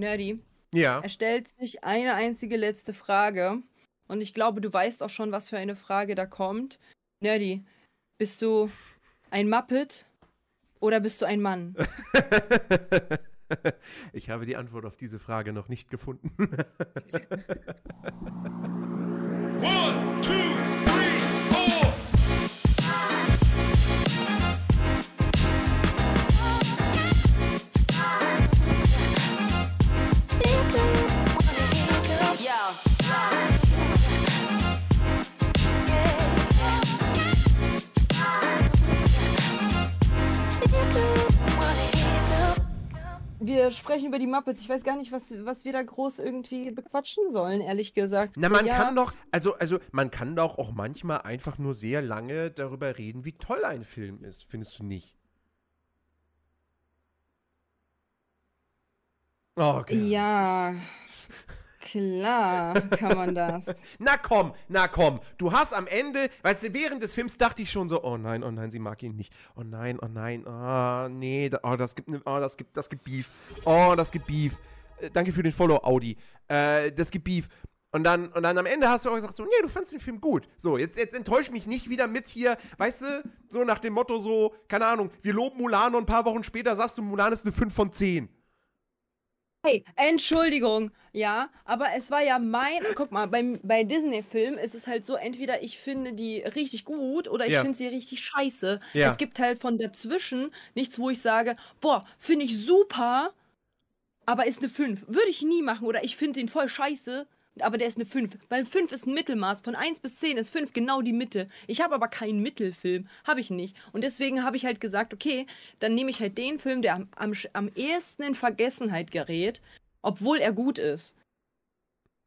Nerdy. Ja. Er stellt sich eine einzige letzte Frage. Und ich glaube, du weißt auch schon, was für eine Frage da kommt. Nerdy, bist du ein Muppet oder bist du ein Mann? ich habe die Antwort auf diese Frage noch nicht gefunden. One, wir sprechen über die Muppets. Ich weiß gar nicht, was, was wir da groß irgendwie bequatschen sollen, ehrlich gesagt. Na, man ja. kann doch, also, also man kann doch auch manchmal einfach nur sehr lange darüber reden, wie toll ein Film ist, findest du nicht? Oh, okay. Ja. Klar kann man das. na komm, na komm. Du hast am Ende, weißt du, während des Films dachte ich schon so, oh nein, oh nein, sie mag ihn nicht. Oh nein, oh nein, oh nee, oh, das gibt, oh, das gibt, das gibt Beef. Oh, das gibt Beef. Äh, danke für den Follow, Audi. Äh, das gibt Beef. Und dann, und dann am Ende hast du auch gesagt, so, nee, du fandest den Film gut. So, jetzt, jetzt enttäusch mich nicht wieder mit hier, weißt du, so nach dem Motto so, keine Ahnung, wir loben Mulan und ein paar Wochen später sagst du, Mulan ist eine 5 von 10. Hey, Entschuldigung, ja, aber es war ja mein. Guck mal, beim, bei Disney-Filmen ist es halt so: entweder ich finde die richtig gut oder ich ja. finde sie richtig scheiße. Ja. Es gibt halt von dazwischen nichts, wo ich sage: Boah, finde ich super, aber ist eine 5. Würde ich nie machen oder ich finde den voll scheiße, aber der ist eine 5. Weil 5 ist ein Mittelmaß. Von 1 bis 10 ist 5 genau die Mitte. Ich habe aber keinen Mittelfilm. Habe ich nicht. Und deswegen habe ich halt gesagt, okay, dann nehme ich halt den Film, der am, am, am ehesten in Vergessenheit gerät, obwohl er gut ist.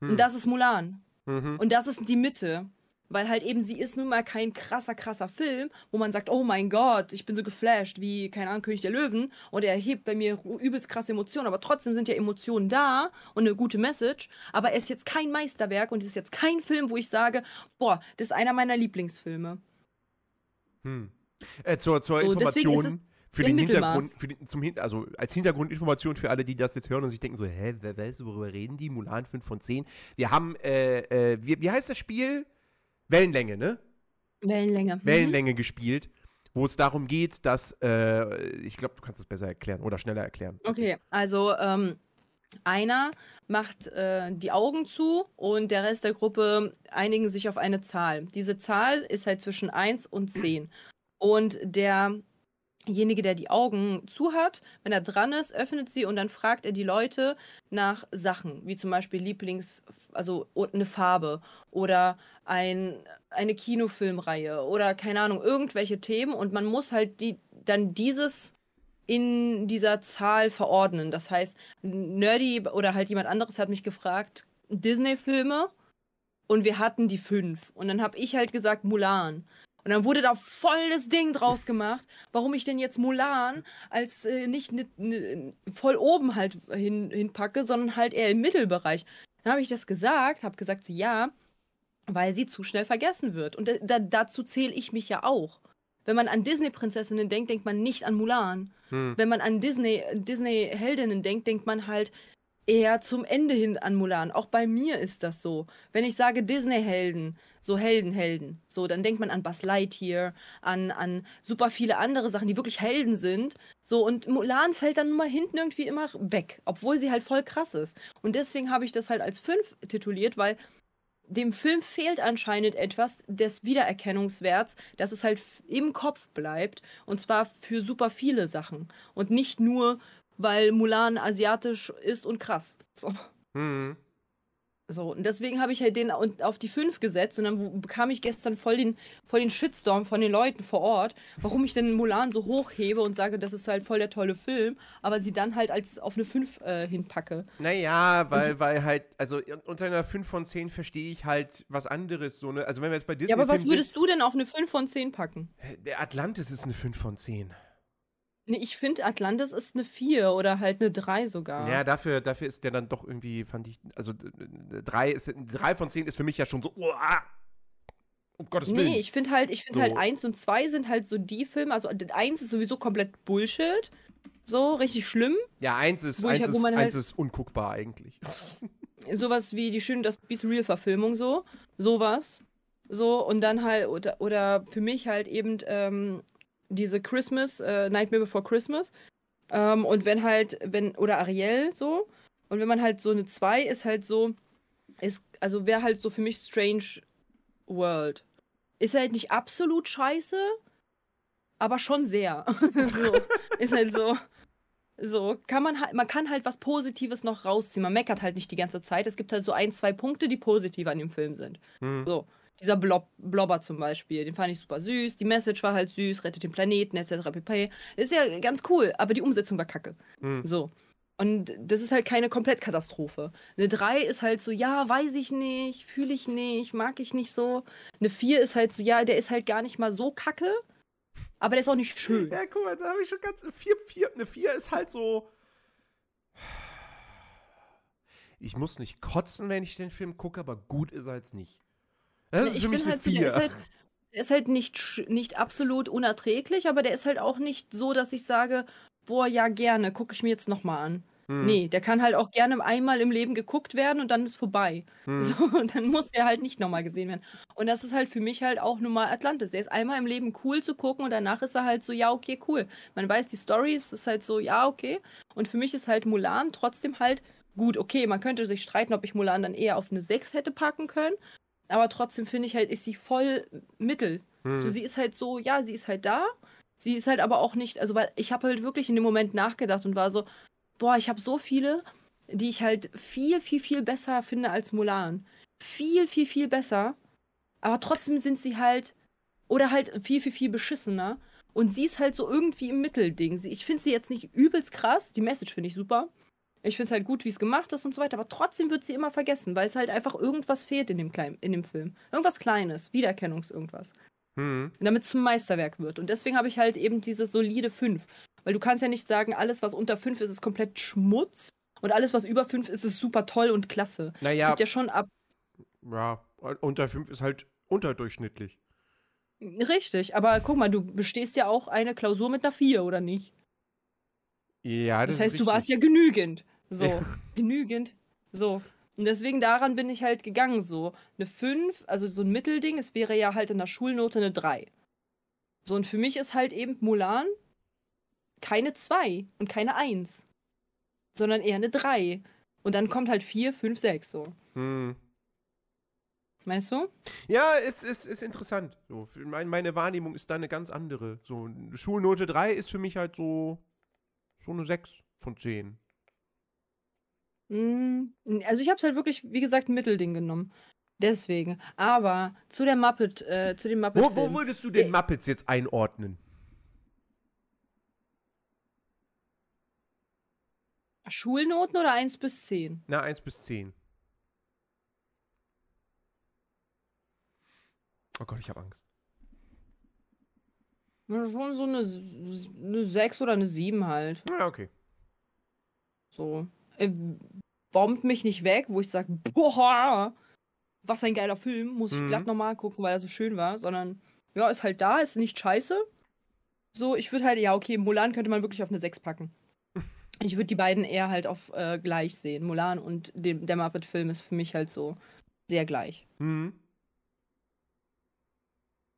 Hm. Und das ist Mulan. Mhm. Und das ist die Mitte weil halt eben sie ist nun mal kein krasser, krasser Film, wo man sagt, oh mein Gott, ich bin so geflasht wie, keine Ahnung, König der Löwen und er hebt bei mir übelst krasse Emotionen, aber trotzdem sind ja Emotionen da und eine gute Message, aber er ist jetzt kein Meisterwerk und es ist jetzt kein Film, wo ich sage, boah, das ist einer meiner Lieblingsfilme. Hm. Äh, zur, zur so, Information für den Hintergrund, für den, zum also als Hintergrundinformation für alle, die das jetzt hören und sich denken so, hä, wer weiß, worüber reden die? Mulan 5 von 10. Wir haben, äh, äh, wie, wie heißt das Spiel? Wellenlänge, ne? Wellenlänge. Mhm. Wellenlänge gespielt, wo es darum geht, dass, äh, ich glaube, du kannst es besser erklären oder schneller erklären. Okay, also ähm, einer macht äh, die Augen zu und der Rest der Gruppe einigen sich auf eine Zahl. Diese Zahl ist halt zwischen 1 und 10. Und der derjenige, der die Augen zu hat, wenn er dran ist, öffnet sie und dann fragt er die Leute nach Sachen, wie zum Beispiel Lieblings, also eine Farbe oder ein, eine Kinofilmreihe oder keine Ahnung, irgendwelche Themen und man muss halt die, dann dieses in dieser Zahl verordnen. Das heißt, Nerdy oder halt jemand anderes hat mich gefragt, Disney-Filme und wir hatten die fünf. Und dann habe ich halt gesagt Mulan. Und dann wurde da voll das Ding draus gemacht, warum ich denn jetzt Mulan als äh, nicht ne, ne, voll oben halt hin, hinpacke, sondern halt eher im Mittelbereich. Dann habe ich das gesagt, habe gesagt, ja, weil sie zu schnell vergessen wird. Und da, dazu zähle ich mich ja auch. Wenn man an Disney-Prinzessinnen denkt, denkt man nicht an Mulan. Hm. Wenn man an Disney-Heldinnen Disney denkt, denkt man halt eher zum Ende hin an Mulan. Auch bei mir ist das so. Wenn ich sage Disney-Helden, so Helden-Helden, so, dann denkt man an Buzz Lightyear, an, an super viele andere Sachen, die wirklich Helden sind. So, und Mulan fällt dann mal hinten irgendwie immer weg, obwohl sie halt voll krass ist. Und deswegen habe ich das halt als 5 tituliert, weil dem Film fehlt anscheinend etwas des Wiedererkennungswerts, dass es halt im Kopf bleibt. Und zwar für super viele Sachen. Und nicht nur weil Mulan asiatisch ist und krass. So. Mhm. So, und deswegen habe ich halt den auf die 5 gesetzt und dann bekam ich gestern voll den, voll den Shitstorm von den Leuten vor Ort, warum ich denn Mulan so hochhebe und sage, das ist halt voll der tolle Film, aber sie dann halt als auf eine 5 äh, hinpacke. Naja, weil, weil halt, also unter einer 5 von 10 verstehe ich halt was anderes. So ne? Also wenn wir jetzt bei Disney. Ja, aber was würdest du denn auf eine 5 von 10 packen? Der Atlantis ist eine 5 von 10. Nee, ich finde, Atlantis ist eine 4 oder halt eine 3 sogar. Ja, dafür, dafür ist der dann doch irgendwie, fand ich, also 3 ist, 3 von 10 ist für mich ja schon so, oh, um Gottes Willen. Nee, ich finde halt, ich finde so. halt 1 und 2 sind halt so die Filme, also 1 ist sowieso komplett Bullshit. So, richtig schlimm. Ja, eins ist, Wo ich- eins ist, halt- eins ist unguckbar eigentlich. Sowas wie die schön das Beast Real Verfilmung so. Sowas. So, und dann halt, oder, oder für mich halt eben ähm, diese Christmas, äh, Nightmare Before Christmas. Ähm, und wenn halt, wenn, oder Ariel so. Und wenn man halt so eine 2 ist halt so, ist, also wäre halt so für mich Strange World. Ist halt nicht absolut scheiße, aber schon sehr. so, ist halt so. So, kann man halt, man kann halt was Positives noch rausziehen. Man meckert halt nicht die ganze Zeit. Es gibt halt so ein, zwei Punkte, die positiv an dem Film sind. Hm. So, dieser Blob, Blobber zum Beispiel, den fand ich super süß. Die Message war halt süß, rettet den Planeten, etc. pp. Ist ja ganz cool, aber die Umsetzung war kacke. Hm. So. Und das ist halt keine Komplettkatastrophe. Eine 3 ist halt so, ja, weiß ich nicht, fühle ich nicht, mag ich nicht so. Eine 4 ist halt so, ja, der ist halt gar nicht mal so kacke, aber der ist auch nicht schön. Ja, guck mal, da habe ich schon ganz. Vier, vier, eine 4 ist halt so. Ich muss nicht kotzen, wenn ich den Film gucke, aber gut ist er jetzt nicht. Das ist ich für mich bin eine halt so, der 4. ist halt, der ist halt nicht, nicht absolut unerträglich, aber der ist halt auch nicht so, dass ich sage, boah, ja, gerne, gucke ich mir jetzt nochmal an. Hm, Nee, der kann halt auch gerne einmal im Leben geguckt werden und dann ist vorbei. hm. So, und dann muss der halt nicht nochmal gesehen werden. Und das ist halt für mich halt auch nun mal Atlantis. Der ist einmal im Leben cool zu gucken und danach ist er halt so, ja, okay, cool. Man weiß die Story, es ist halt so, ja, okay. Und für mich ist halt Mulan trotzdem halt gut, okay. Man könnte sich streiten, ob ich Mulan dann eher auf eine 6 hätte packen können. Aber trotzdem finde ich halt, ist sie voll mittel. Hm. So, sie ist halt so, ja, sie ist halt da. Sie ist halt aber auch nicht, also weil ich habe halt wirklich in dem Moment nachgedacht und war so, boah, ich habe so viele, die ich halt viel, viel, viel besser finde als Mulan. Viel, viel, viel besser. Aber trotzdem sind sie halt, oder halt viel, viel, viel beschissener. Und sie ist halt so irgendwie im Mittelding. Sie, ich finde sie jetzt nicht übelst krass. Die Message finde ich super. Ich finde es halt gut, wie es gemacht ist und so weiter. Aber trotzdem wird sie immer vergessen, weil es halt einfach irgendwas fehlt in dem, Klein, in dem Film. Irgendwas Kleines, Wiedererkennungs-irgendwas Hm. damit es zum Meisterwerk wird. Und deswegen habe ich halt eben diese solide 5. Weil du kannst ja nicht sagen, alles, was unter 5 ist, ist komplett Schmutz. Und alles, was über 5 ist, ist super toll und klasse. Es Naja, gibt ja schon ab. ja, unter 5 ist halt unterdurchschnittlich. Richtig, aber guck mal, du bestehst ja auch eine Klausur mit einer 4, oder nicht? Ja, das, Das, heißt, du warst ja genügend. So, genügend. So. Und deswegen daran bin ich halt gegangen. So, eine 5, also so ein Mittelding, es wäre ja halt in der Schulnote eine 3. So, und für mich ist halt eben Mulan keine 2 und keine 1, sondern eher eine 3. Und dann kommt halt 4, 5, 6 so. Hm. Meinst du? Ja, es ist, ist interessant. So, mein, meine Wahrnehmung ist da eine ganz andere. So, Schulnote 3 ist für mich halt so, so eine 6 von 10. Mm, Also ich habe es halt wirklich, wie gesagt, ein Mittelding genommen. Deswegen. Aber zu der Muppet, äh, zu dem Muppet. Wo, wo würdest du den Äh, Muppets jetzt einordnen? Schulnoten oder 1 bis 10? Na, 1 bis 10. Oh Gott, ich habe Angst. Schon so eine, eine 6 oder eine 7 halt. Ja, okay. So. Äh, bombt mich nicht weg, wo ich sage, boah, was ein geiler Film, muss ich Mhm. glatt nochmal gucken, weil er so schön war, sondern ja, ist halt da, ist nicht scheiße. So, ich würde halt, ja, okay, Mulan könnte man wirklich auf eine 6 packen. Ich würde die beiden eher halt auf äh, gleich sehen. Mulan und dem, der Muppet-Film ist für mich halt so sehr gleich. Mhm.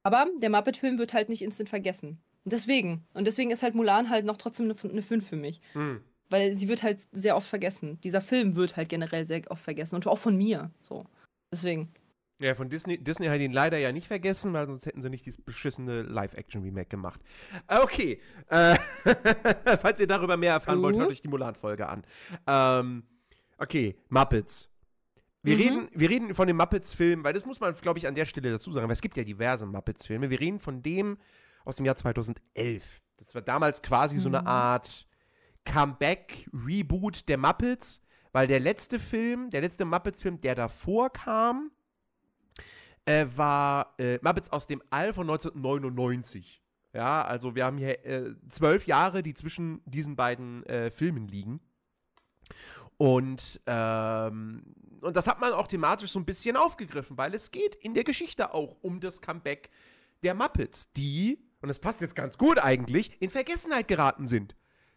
Aber der Muppet-Film wird halt nicht instant vergessen. Deswegen. Und deswegen ist halt Mulan halt noch trotzdem eine, eine 5 für mich. Mhm. Weil sie wird halt sehr oft vergessen. Dieser Film wird halt generell sehr oft vergessen. Und auch von mir. So. Deswegen. Ja, von Disney, Disney hat ihn leider ja nicht vergessen, weil sonst hätten sie nicht dieses beschissene Live-Action-Remake gemacht. Okay. Äh, falls ihr darüber mehr erfahren wollt, Mhm. hört euch die Mulan-Folge an. Ähm, okay, Muppets. Wir, Mhm. reden, wir reden von dem Muppets-Film, weil das muss man, glaube ich, an der Stelle dazu sagen, weil es gibt ja diverse Muppets-Filme. Wir reden von dem aus dem Jahr 2011. Das war damals quasi so eine Mhm. Art Comeback-Reboot der Muppets, weil der letzte Film, der letzte Muppets-Film, der davor kam, äh, war äh, Muppets aus dem All von 1999. Ja, also wir haben hier äh, zwölf Jahre, die zwischen diesen beiden äh, Filmen liegen. Und, ähm, und das hat man auch thematisch so ein bisschen aufgegriffen, weil es geht in der Geschichte auch um das Comeback der Muppets, die, und das passt jetzt ganz gut eigentlich, in Vergessenheit geraten sind.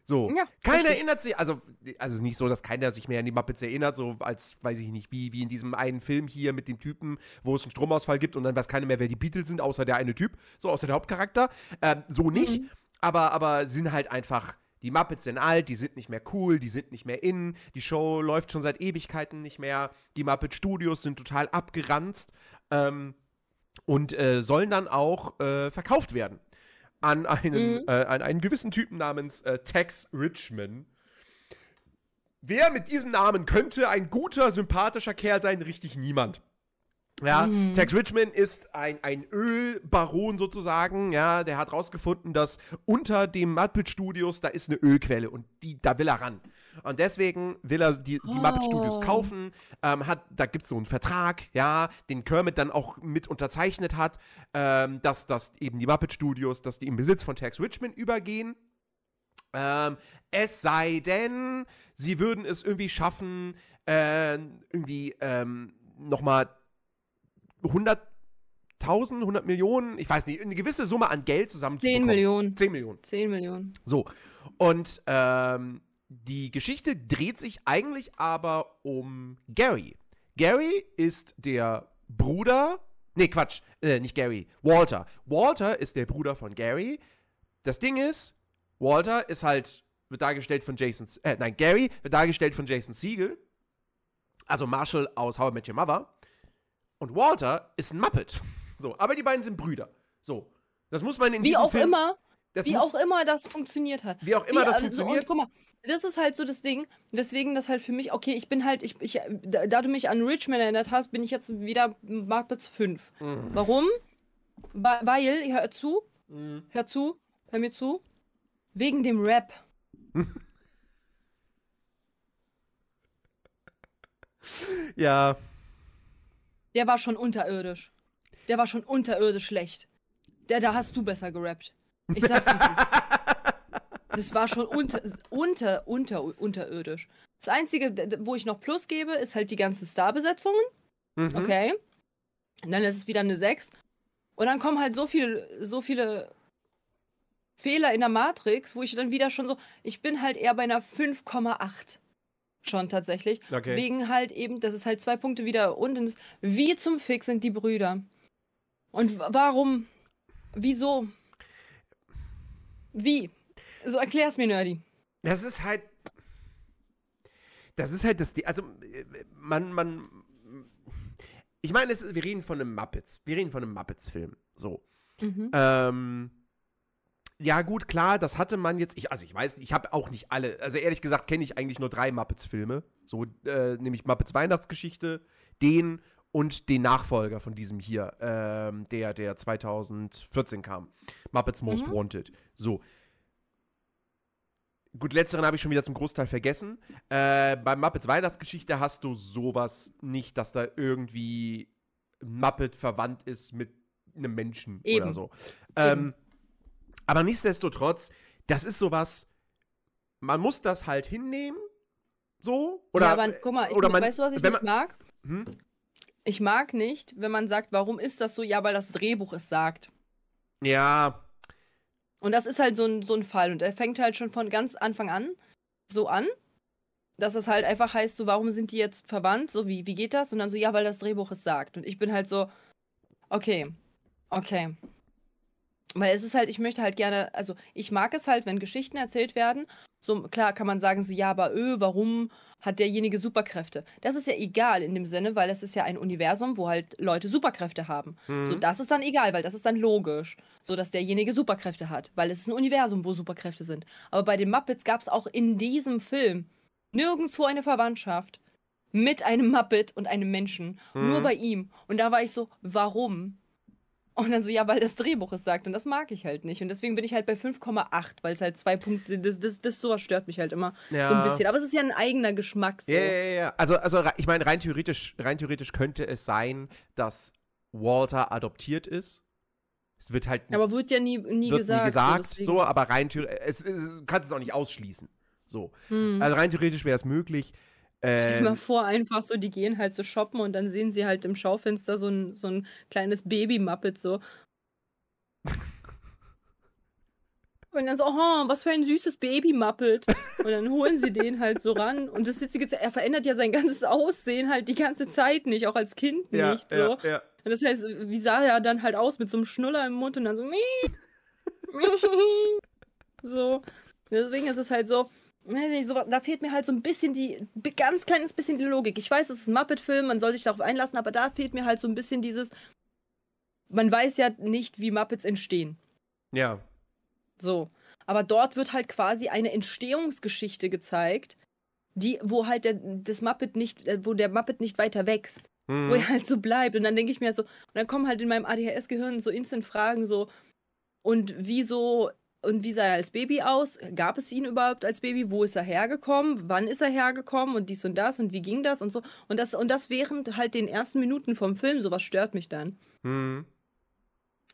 So. Ja, keiner richtig. erinnert sich, also, also nicht so, dass keiner sich mehr an die Muppets erinnert, so als, weiß ich nicht, wie, wie in diesem einen Film hier mit dem Typen, wo es einen Stromausfall gibt und dann weiß keiner mehr, wer die Beatles sind, außer der eine Typ, so außer der Hauptcharakter. Ähm, so nicht, Mhm. aber, aber sind halt einfach, die Muppets sind alt, die sind nicht mehr cool, die sind nicht mehr in, die Show läuft schon seit Ewigkeiten nicht mehr, die Muppet Studios sind total abgeranzt ähm, und äh, sollen dann auch äh, verkauft werden an einen, Mhm. äh, an einen gewissen Typen namens äh, Tex Richman. Wer mit diesem Namen könnte ein guter, sympathischer Kerl sein? Richtig niemand. Ja, Mhm. Tex Richman ist ein, ein Ölbaron sozusagen, ja, der hat rausgefunden, dass unter dem Muppet Studios, da ist eine Ölquelle und die, da will er ran. Und deswegen will er die, die Muppet Studios Oh. kaufen, ähm, hat, da gibt es so einen Vertrag, ja, den Kermit dann auch mit unterzeichnet hat, ähm, dass, dass eben die Muppet Studios, dass die im Besitz von Tex Richman übergehen. Ähm, es sei denn, sie würden es irgendwie schaffen, äh, irgendwie ähm, nochmal 100.000, 100 Millionen, ich weiß nicht, eine gewisse Summe an Geld zusammenzubekommen. 10 Millionen. 10 Millionen. 10 Millionen. So. Und ähm, die Geschichte dreht sich eigentlich aber um Gary. Gary ist der Bruder. Nee, Quatsch. Äh, nicht Gary. Walter. Walter ist der Bruder von Gary. Das Ding ist, Walter ist halt, wird dargestellt von Jason. Äh, nein, Gary wird dargestellt von Jason Siegel. Also Marshall aus How I Met Your Mother. Und Walter ist ein Muppet. So, aber die beiden sind Brüder. So. Das muss man in Wie diesem auch Film. immer, das wie muss, auch immer das funktioniert hat. Wie auch immer Wie, das also, funktioniert. Und guck mal, das ist halt so das Ding, weswegen das halt für mich, okay, ich bin halt, ich, ich, da, da du mich an Richmond erinnert hast, bin ich jetzt wieder Muppets 5. Mhm. Warum? Weil, hör zu, Mhm. hör zu, hör mir zu, wegen dem Rap. Ja. Der war schon unterirdisch. Der war schon unterirdisch schlecht. Der, da hast du besser gerappt. Ich sag's wie es ist. Das war schon unter, unter, unter, unterirdisch. Das Einzige, wo ich noch Plus gebe, ist halt die ganzen Starbesetzungen. Mhm. Okay. Und dann ist es wieder eine 6. Und dann kommen halt so viele, so viele Fehler in der Matrix, wo ich dann wieder schon so. Ich bin halt eher bei einer 5,8. Schon tatsächlich. Okay. Wegen halt eben, das ist halt zwei Punkte wieder unten. ist, Wie zum Fix sind die Brüder? Und warum? Wieso? Wie? So erklär's mir, Nerdy. Das ist halt. Das ist halt das. Also, man, man. Ich meine, es wir reden von einem Muppets. Wir reden von einem Muppets-Film. So. Mhm. Ähm. Ja, gut, klar, das hatte man jetzt. Ich, also, ich weiß, ich habe auch nicht alle. Also, ehrlich gesagt, kenne ich eigentlich nur drei Muppets-Filme. So, äh, nämlich Muppets Weihnachtsgeschichte, den und den Nachfolger von diesem hier, ähm, der, der 2014 kam. Muppets Most Mhm. Wanted. So. Gut, letzteren habe ich schon wieder zum Großteil vergessen. Äh, bei Muppets Weihnachtsgeschichte hast du sowas nicht, dass da irgendwie Muppet verwandt ist mit einem Menschen oder Eben. so. Ähm, aber nichtsdestotrotz, das ist sowas, man muss das halt hinnehmen. So? Oder, ja, aber guck mal, ich, man, weißt du, was ich nicht man, mag? hm? Ich mag nicht, wenn man sagt, warum ist das so? Ja, weil das Drehbuch es sagt. Ja, Und das ist halt so ein, so ein Fall. Und er fängt halt schon von ganz Anfang an so an, dass es halt einfach heißt, so, warum sind die jetzt verwandt? So, wie, wie geht das? Und dann so, ja, weil das Drehbuch es sagt. Und ich bin halt so, okay, okay. Weil es ist halt, ich möchte halt gerne, also ich mag es halt, wenn Geschichten erzählt werden. So, klar kann man sagen, so, ja, aber öh, warum hat derjenige Superkräfte? Das ist ja egal in dem Sinne, weil es ist ja ein Universum, wo halt Leute Superkräfte haben. Mhm. So, das ist dann egal, weil das ist dann logisch. So, dass derjenige Superkräfte hat. Weil es ist ein Universum, wo Superkräfte sind. Aber bei den Muppets gab es auch in diesem Film nirgendwo eine Verwandtschaft mit einem Muppet und einem Menschen. Nur Mhm. bei ihm. Und da war ich so, warum? Und dann so, ja, weil das Drehbuch es sagt. Und das mag ich halt nicht. Und deswegen bin ich halt bei 5,8, weil es halt zwei Punkte, das, das, das sowas stört mich halt immer so ein bisschen. Aber es ist ja ein eigener Geschmack. So. Ja, ja, ja, ja. Also, also ich meine, rein theoretisch, rein theoretisch könnte es sein, dass Walter adoptiert ist. Es wird halt nicht, Aber wird ja nie, nie wird gesagt. nie gesagt, so, so, aber rein theoretisch, es, es, du kannst es auch nicht ausschließen. So. Hm. Also rein theoretisch wäre es möglich. Stell dir mal Ähm, vor, einfach so, die gehen halt so shoppen und dann sehen sie halt im Schaufenster so ein, so ein kleines Baby-Muppet so. Und dann so, oh, was für ein süßes Baby-Muppet. Und dann holen sie den halt so ran. Und das Witzige ist, er verändert ja sein ganzes Aussehen halt die ganze Zeit nicht, auch als Kind Ja, nicht. So. ja, ja. Und das heißt, wie sah er dann halt aus mit so einem Schnuller im Mund und dann so, mie, mie, so. Deswegen ist es halt so, nicht, so, da fehlt mir halt so ein bisschen die, ganz kleines bisschen die Logik. Ich weiß, es ist ein Muppet-Film, man soll sich darauf einlassen, aber da fehlt mir halt so ein bisschen dieses, man weiß ja nicht, wie Muppets entstehen. Ja. So. Aber dort wird halt quasi eine Entstehungsgeschichte gezeigt, die, wo halt der, das Muppet nicht, äh, wo der Muppet nicht weiter wächst. Wo Mhm. er halt so bleibt. Und dann denke ich mir so, und dann kommen halt in meinem ADHS-Gehirn so instant Fragen so, und wieso, und wie sah er als Baby aus? Gab es ihn überhaupt als Baby? Wo ist er hergekommen? Wann ist er hergekommen? Und dies und das und wie ging das und so. Und das, und das während halt den ersten Minuten vom Film, sowas stört mich dann. Mhm.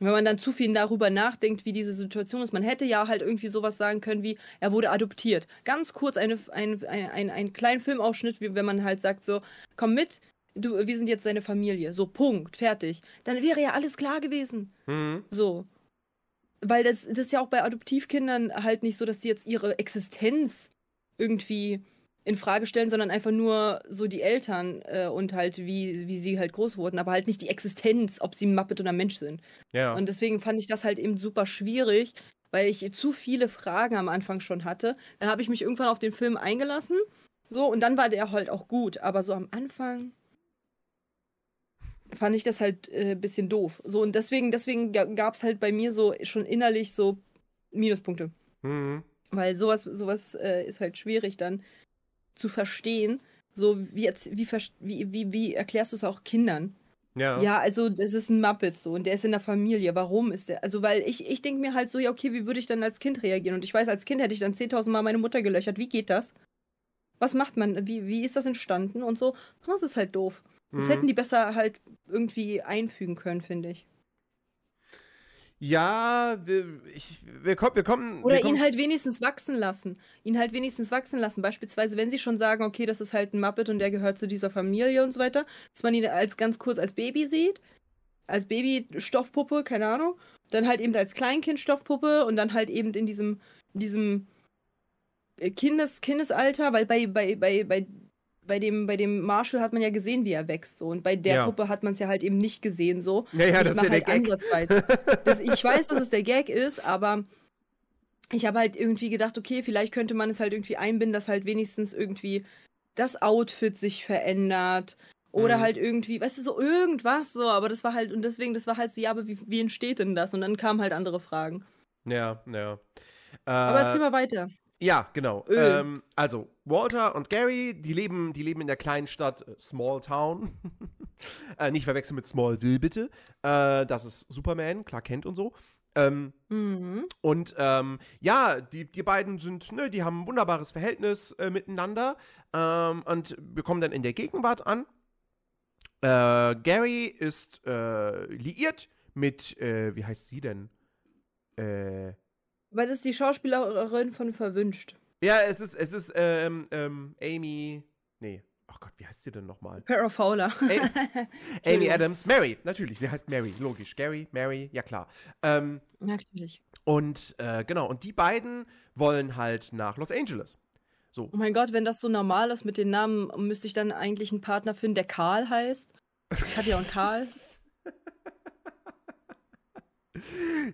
Wenn man dann zu viel darüber nachdenkt, wie diese Situation ist. Man hätte ja halt irgendwie sowas sagen können wie, er wurde adoptiert. Ganz kurz eine, ein, ein, ein, einen kleinen Filmausschnitt, wie wenn man halt sagt so, komm mit, du, wir sind jetzt deine Familie. So, Punkt, fertig. Dann wäre ja alles klar gewesen. Mhm. So. Weil das, das ist ja auch bei Adoptivkindern halt nicht so, dass die jetzt ihre Existenz irgendwie in Frage stellen, sondern einfach nur so die Eltern äh, und halt wie, wie sie halt groß wurden, aber halt nicht die Existenz, ob sie ein Muppet oder Mensch sind. Ja. Und deswegen fand ich das halt eben super schwierig, weil ich zu viele Fragen am Anfang schon hatte. Dann habe ich mich irgendwann auf den Film eingelassen. So, und dann war der halt auch gut. Aber so am Anfang fand ich das halt ein äh, bisschen doof. So, und deswegen, deswegen gab es halt bei mir so schon innerlich so Minuspunkte. Mhm. Weil sowas, sowas äh, ist halt schwierig dann zu verstehen. So, wie, jetzt, wie, wie, wie, wie erklärst du es auch Kindern? Ja. Ja, also das ist ein Muppet so und der ist in der Familie. Warum ist der? Also, weil ich, ich denke mir halt so, ja, okay, wie würde ich dann als Kind reagieren? Und ich weiß, als Kind hätte ich dann 10.000 Mal meine Mutter gelöchert. Wie geht das? Was macht man? Wie, wie ist das entstanden und so? Das ist halt doof. Das Mhm. hätten die besser halt irgendwie einfügen können, finde ich. Ja, wir, ich, wir, kommen, wir kommen. Oder wir kommen ihn halt wenigstens wachsen lassen. Ihn halt wenigstens wachsen lassen. Beispielsweise, wenn sie schon sagen, okay, das ist halt ein Muppet und der gehört zu dieser Familie und so weiter, dass man ihn als ganz kurz als Baby sieht. Als Baby-Stoffpuppe, keine Ahnung. Dann halt eben als Kleinkind-Stoffpuppe und dann halt eben in diesem, in diesem äh, Kindes, Kindesalter, weil bei, bei, bei, bei, bei, dem, bei dem Marshall hat man ja gesehen, wie er wächst. So. Und bei der Ja. Puppe hat man es ja halt eben nicht gesehen. So. Ja, ja, ich das ist ja der halt Gag. ansatzweise. Das, ich weiß, dass es der Gag ist, aber ich habe halt irgendwie gedacht, okay, vielleicht könnte man es halt irgendwie einbinden, dass halt wenigstens irgendwie das Outfit sich verändert. Oder Mhm. halt irgendwie, weißt du, so irgendwas so, aber das war halt, und deswegen, das war halt so, ja, aber wie, wie entsteht denn das? Und dann kamen halt andere Fragen. Ja, ja. Aber Äh, erzähl mal weiter. Ja, genau. Öl. Ähm, also, Walter und Gary, die leben, die leben in der kleinen Stadt äh, Small Town. äh, nicht verwechseln mit Smallville, bitte. Äh, das ist Superman, Clark Kent und so. Ähm, Mhm. und ähm, ja, die, die beiden sind, ne, die haben ein wunderbares Verhältnis äh, miteinander. Ähm, und wir kommen dann in der Gegenwart an. Äh, Gary ist äh, liiert mit, wie heißt sie denn? Äh, Weil das ist die Schauspielerin von Verwünscht. Ja, es ist, es ist, ähm, ähm, Amy. Nee. Ach Gott, wie heißt sie denn nochmal? Para Fowler. Amy. Adams. Mary, natürlich. Sie heißt Mary, logisch. Gary, Mary, ja klar. Ähm, Natürlich. und äh, genau, und die beiden wollen halt nach Los Angeles. So. Oh mein Gott, wenn das so normal ist mit den Namen, müsste ich dann eigentlich einen Partner finden, der Karl heißt. Katja und Karl.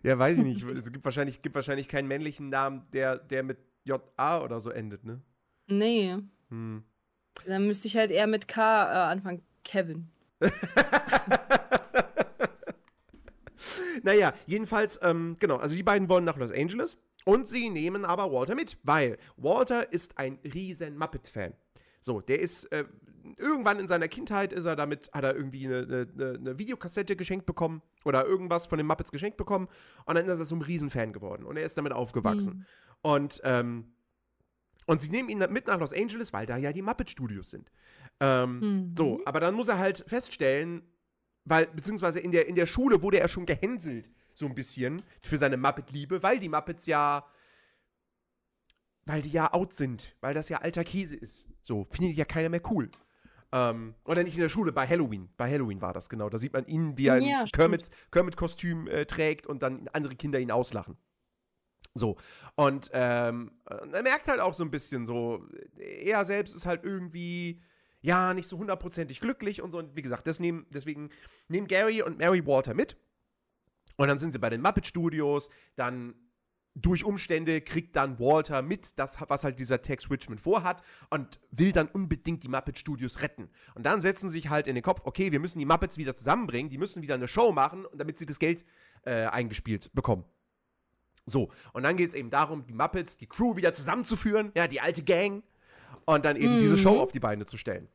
ja, weiß ich nicht. Es gibt wahrscheinlich, gibt wahrscheinlich keinen männlichen Namen, der, der mit J-A oder so endet, ne? Nee. Hm. Dann müsste ich halt eher mit K äh, anfangen. Kevin. Naja, jedenfalls, ähm, genau, also die beiden wollen nach Los Angeles und sie nehmen aber Walter mit, weil Walter ist ein riesen Muppet-Fan. So, der ist, äh, irgendwann in seiner Kindheit ist er damit, hat er irgendwie eine, eine, eine Videokassette geschenkt bekommen oder irgendwas von den Muppets geschenkt bekommen und dann ist er so ein Riesenfan geworden und er ist damit aufgewachsen. Und, ähm, und sie nehmen ihn mit nach Los Angeles, weil da ja die Muppet-Studios sind. Ähm, Mhm. So, aber dann muss er halt feststellen, weil, beziehungsweise in der, in der Schule wurde er schon gehänselt, so ein bisschen, für seine Muppet-Liebe, weil die Muppets ja, weil die ja out sind, weil das ja alter Käse ist. So, findet ja keiner mehr cool. Ähm, oder nicht in der Schule, bei Halloween. Bei Halloween war das genau. Da sieht man ihn, wie er ein Ja. Kermit- Kermit-Kostüm äh, trägt und dann andere Kinder ihn auslachen. So. Und ähm, er merkt halt auch so ein bisschen so, er selbst ist halt irgendwie, ja, nicht so hundertprozentig glücklich und so. Und wie gesagt, das nehmen, deswegen nehmen Gary und Mary Walter mit. Und dann sind sie bei den Muppet Studios. Dann durch Umstände kriegt dann Walter mit, das, was halt dieser Tex Richmond vorhat und will dann unbedingt die Muppet Studios retten. Und dann setzen sie sich halt in den Kopf, okay, wir müssen die Muppets wieder zusammenbringen, die müssen wieder eine Show machen, damit sie das Geld äh, eingespielt bekommen. So, und dann geht es eben darum, die Muppets, die Crew wieder zusammenzuführen, ja, die alte Gang, und dann eben mhm. diese Show auf die Beine zu stellen.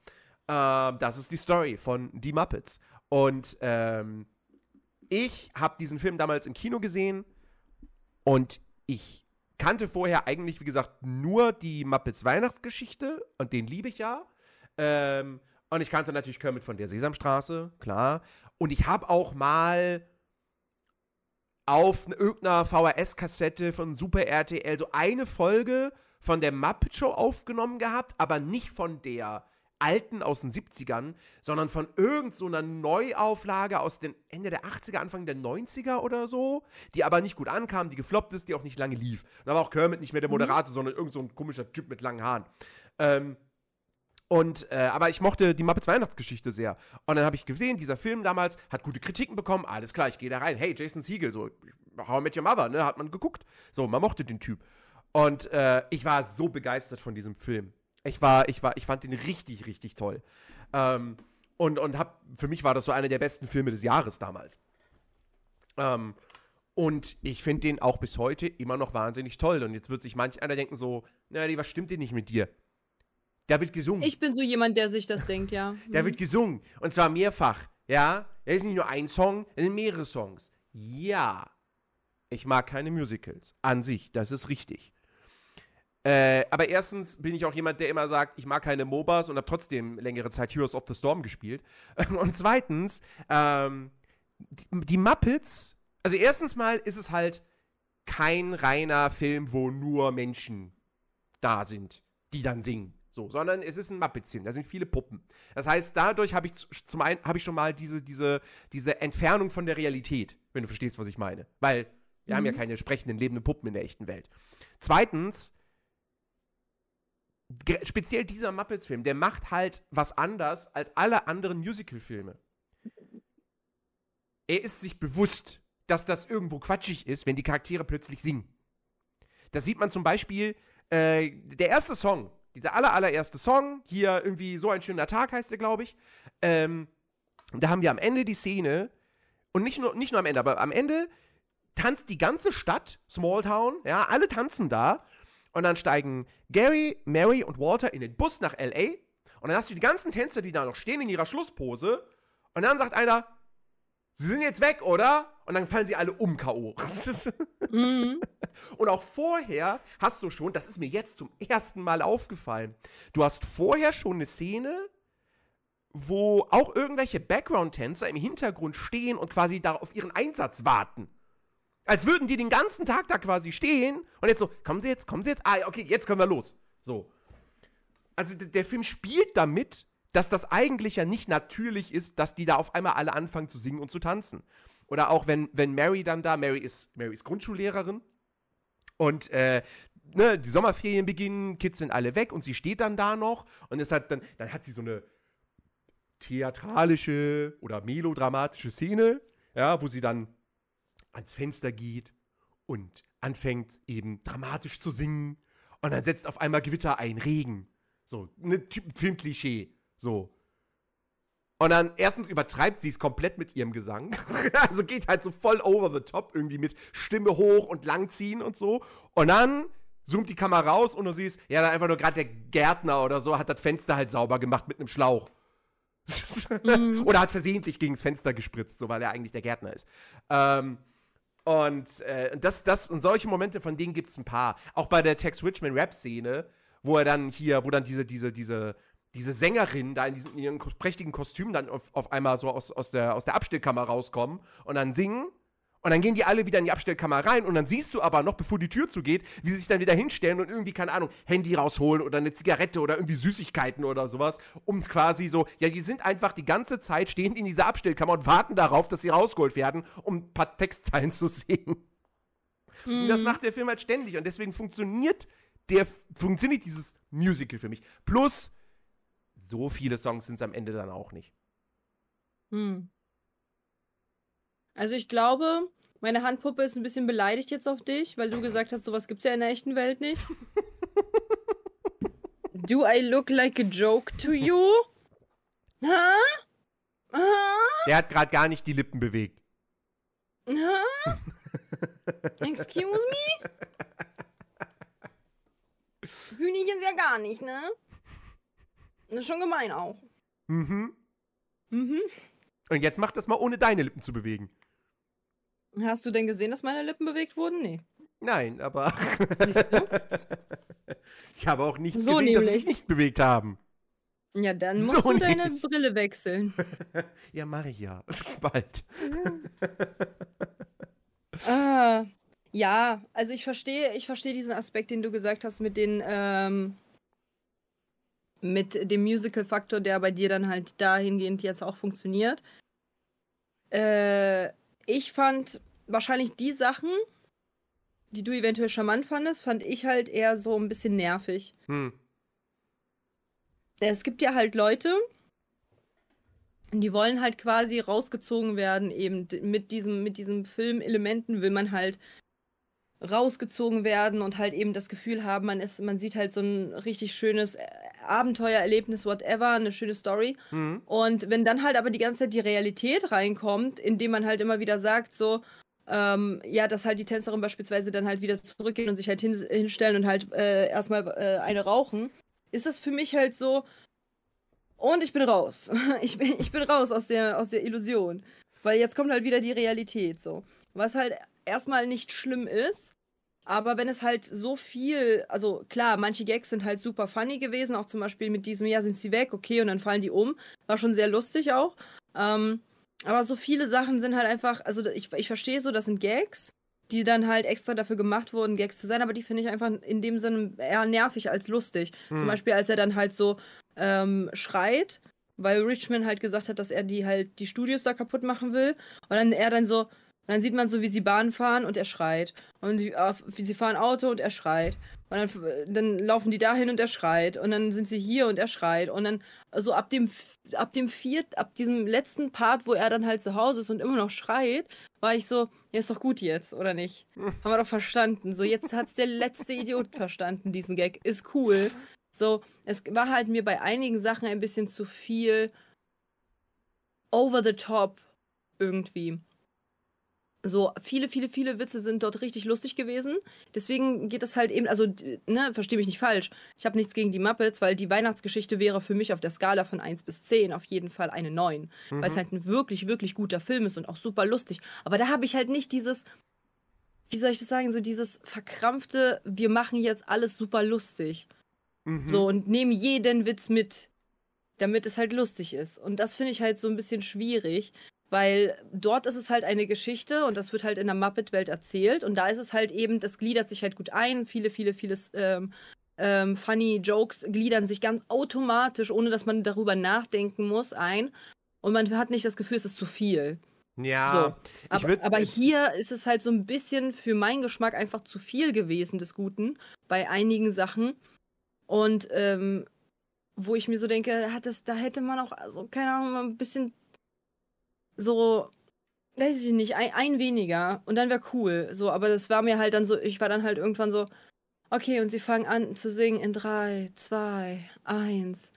Ähm, das ist die Story von Die Muppets. Und ähm, ich habe diesen Film damals im Kino gesehen und ich kannte vorher eigentlich, wie gesagt, nur die Muppets Weihnachtsgeschichte und den liebe ich ja. Ähm, und ich kannte natürlich Kermit von der Sesamstraße, klar. Und ich habe auch mal auf irgendeiner VHS-Kassette von Super RTL so eine Folge von der Muppet Show aufgenommen gehabt, aber nicht von der alten aus den 70ern, sondern von irgendeiner so Neuauflage aus den Ende der 80er, Anfang der 90er oder so, die aber nicht gut ankam, die gefloppt ist, die auch nicht lange lief. Da war auch Kermit nicht mehr der mhm. Moderator, mhm. sondern irgend so ein komischer Typ mit langen Haaren. Ähm, und, äh, aber ich mochte die Muppets Weihnachtsgeschichte sehr. Und dann habe ich gesehen, dieser Film damals hat gute Kritiken bekommen. Alles klar, ich gehe da rein. Hey, Jason Siegel, so, How I Met Your Mother, ne, hat man geguckt. So, man mochte den Typ. Und äh, ich war so begeistert von diesem Film. Ich war, ich war, ich fand den richtig, richtig toll. Ähm, und, und hab, für mich war das so einer der besten Filme des Jahres damals. Ähm, und ich finde den auch bis heute immer noch wahnsinnig toll. Und jetzt wird sich manch einer denken so, naja, was stimmt denn nicht mit dir? Da wird gesungen. Ich bin so jemand, der sich das denkt, ja. Da wird gesungen. Und zwar mehrfach. Ja. Da ist nicht nur ein Song, es sind mehrere Songs. Ja. Ich mag keine Musicals. An sich, das ist richtig. Äh, aber erstens bin ich auch jemand, der immer sagt, ich mag keine MOBAs und habe trotzdem längere Zeit Heroes of the Storm gespielt. Und zweitens, ähm, die, die Muppets, also erstens mal ist es halt kein reiner Film, wo nur Menschen da sind, die dann singen. So, sondern es ist ein Muppets-Film, da sind viele Puppen. Das heißt, dadurch habe ich zum einen habe ich schon mal diese, diese, diese Entfernung von der Realität, wenn du verstehst, was ich meine. Weil wir mhm. haben ja mhm. keine sprechenden, lebenden Puppen in der echten Welt. Zweitens, speziell dieser Muppets-Film, der macht halt was anders als alle anderen Musical-Filme. Er ist sich bewusst, dass das irgendwo quatschig ist, wenn die Charaktere plötzlich singen. Das sieht man zum Beispiel, äh, der erste Song, dieser aller, allererste Song, hier irgendwie so ein schöner Tag heißt der, glaube ich. Ähm, da haben wir am Ende die Szene, und nicht nur, nicht nur am Ende, aber am Ende tanzt die ganze Stadt, Small Town, ja, alle tanzen da. Und dann steigen Gary, Mary und Walter in den Bus nach L.A. Und dann hast du die ganzen Tänzer, die da noch stehen in ihrer Schlusspose. Und dann sagt einer, sie sind jetzt weg, oder? Und dann fallen sie alle um K.O. mhm. Und auch vorher hast du schon, das ist mir jetzt zum ersten Mal aufgefallen, du hast vorher schon eine Szene, wo auch irgendwelche Background-Tänzer im Hintergrund stehen und quasi da auf ihren Einsatz warten. Als würden die den ganzen Tag da quasi stehen und jetzt so, kommen Sie jetzt, kommen Sie jetzt, ah, okay, jetzt können wir los. So. Also der Film spielt damit, dass das eigentlich ja nicht natürlich ist, dass die da auf einmal alle anfangen zu singen und zu tanzen. Oder auch wenn, wenn Mary dann da, Mary ist, Mary ist Grundschullehrerin und äh, ne, die Sommerferien beginnen, Kids sind alle weg und sie steht dann da noch und es hat dann, dann hat sie so eine theatralische oder melodramatische Szene, ja, wo sie dann ans Fenster geht und anfängt eben dramatisch zu singen und dann setzt auf einmal Gewitter ein, Regen. So, ne Filmklischee. So. Und dann erstens übertreibt sie es komplett mit ihrem Gesang. also geht halt so voll over the top irgendwie mit Stimme hoch und langziehen und so. Und dann zoomt die Kamera raus und du siehst, ja, dann einfach nur gerade der Gärtner oder so hat das Fenster halt sauber gemacht mit einem Schlauch. mhm. Oder hat versehentlich gegen das Fenster gespritzt, so weil er eigentlich der Gärtner ist. Ähm, und äh, das, das und solche Momente, von denen gibt es ein paar. Auch bei der Tex Richman Rap-Szene, wo er dann hier, wo dann diese, diese, diese, diese Sängerin da in, diesen, in ihren prächtigen Kostümen dann auf, auf einmal so aus, aus, der, aus der Abstellkammer rauskommen und dann singen. Und dann gehen die alle wieder in die Abstellkammer rein und dann siehst du aber noch, bevor die Tür zugeht, wie sie sich dann wieder hinstellen und irgendwie, keine Ahnung, Handy rausholen oder eine Zigarette oder irgendwie Süßigkeiten oder sowas, um quasi so, ja, die sind einfach die ganze Zeit stehend in dieser Abstellkammer und warten darauf, dass sie rausgeholt werden, um ein paar Textzeilen zu singen. Und das Mhm. macht der Film halt ständig. Und deswegen funktioniert der, funktioniert dieses Musical für mich. Plus, so viele Songs sind es am Ende dann auch nicht. Hm. Also ich glaube, meine Handpuppe ist ein bisschen beleidigt jetzt auf dich, weil du gesagt hast, sowas gibt's ja in der echten Welt nicht. Do I look like a joke to you? Ha? Ha? Der hat gerade gar nicht die Lippen bewegt. Ha? Excuse me? Hühnchen ja gar nicht, ne? Das ist schon gemein auch. Mhm. Mhm. Und jetzt mach das mal ohne deine Lippen zu bewegen. Hast du denn gesehen, dass meine Lippen bewegt wurden? Nee. Nein, aber. Du? ich habe auch nicht So gesehen, dass sie nämlich. sich nicht bewegt haben. Ja, dann So musst du deine nämlich. Brille wechseln. Ja, mache ich ja. Bald. Ah, ja, also ich verstehe, ich verstehe diesen Aspekt, den du gesagt hast mit den, ähm, mit dem Musical-Faktor, der bei dir dann halt dahingehend jetzt auch funktioniert. Äh, ich fand wahrscheinlich die Sachen, die du eventuell charmant fandest, fand ich halt eher so ein bisschen nervig. Hm. Es gibt ja halt Leute, die wollen halt quasi rausgezogen werden, eben mit diesem, mit diesem Filmelementen will man halt rausgezogen werden und halt eben das Gefühl haben, man ist, man sieht halt so ein richtig schönes äh, Abenteuererlebnis, whatever, eine schöne Story. Hm. Und wenn dann halt aber die ganze Zeit die Realität reinkommt, indem man halt immer wieder sagt, so, ähm, ja, dass halt die Tänzerin beispielsweise dann halt wieder zurückgehen und sich halt hin, hinstellen und halt äh, erstmal äh, eine rauchen, ist das für mich halt so, und ich bin raus. Ich bin, ich bin raus aus der, aus der Illusion. Weil jetzt kommt halt wieder die Realität so. Was halt erstmal nicht schlimm ist, aber wenn es halt so viel, also klar, manche Gags sind halt super funny gewesen, auch zum Beispiel mit diesem, ja, sind sie weg, okay, und dann fallen die um. War schon sehr lustig auch. Ähm, aber so viele Sachen sind halt einfach, also ich, ich verstehe so, das sind Gags, die dann halt extra dafür gemacht wurden, Gags zu sein, aber die finde ich einfach in dem Sinne eher nervig als lustig. Zum Hm. Beispiel, als er dann halt so ähm, schreit, weil Richmond halt gesagt hat, dass er die halt die Studios da kaputt machen will. Und dann er dann so, dann sieht man so, wie sie Bahn fahren und er schreit. Und die, äh, wie sie fahren Auto und er schreit. Und dann, dann laufen die dahin und er schreit. Und dann sind sie hier und er schreit. Und dann, also ab dem, ab dem viert, ab diesem letzten Part, wo er dann halt zu Hause ist und immer noch schreit, war ich so, ja, ist doch gut jetzt, oder nicht? Haben wir doch verstanden. So, jetzt hat's der letzte Idiot verstanden, diesen Gag. Ist cool. So, es war halt mir bei einigen Sachen ein bisschen zu viel over the top irgendwie. So, viele, viele, viele Witze sind dort richtig lustig gewesen. Deswegen geht es halt eben, also, ne, versteh mich nicht falsch. Ich habe nichts gegen die Muppets, weil die Weihnachtsgeschichte wäre für mich auf der Skala von 1 bis 10 auf jeden Fall eine 9. Weil es Mhm. halt ein wirklich, wirklich guter Film ist und auch super lustig. Aber da habe ich halt nicht dieses, wie soll ich das sagen, so dieses verkrampfte, wir machen jetzt alles super lustig. Mhm. So, und nehmen jeden Witz mit, damit es halt lustig ist. Und das finde ich halt so ein bisschen schwierig, weil dort ist es halt eine Geschichte und das wird halt in der Muppet-Welt erzählt. Und da ist es halt eben, das gliedert sich halt gut ein. Viele, viele, viele ähm, ähm, funny Jokes gliedern sich ganz automatisch, ohne dass man darüber nachdenken muss, ein. Und man hat nicht das Gefühl, es ist zu viel. Ja, So, ich Aber, würd- aber hier ist es halt so ein bisschen für meinen Geschmack einfach zu viel gewesen des Guten bei einigen Sachen. Und ähm, wo ich mir so denke, hat das, da hätte man auch, also keine Ahnung, ein bisschen so, weiß ich nicht, ein, ein weniger und dann wäre cool. So, aber das war mir halt dann so, ich war dann halt irgendwann so, okay, und sie fangen an zu singen in drei, zwei, eins.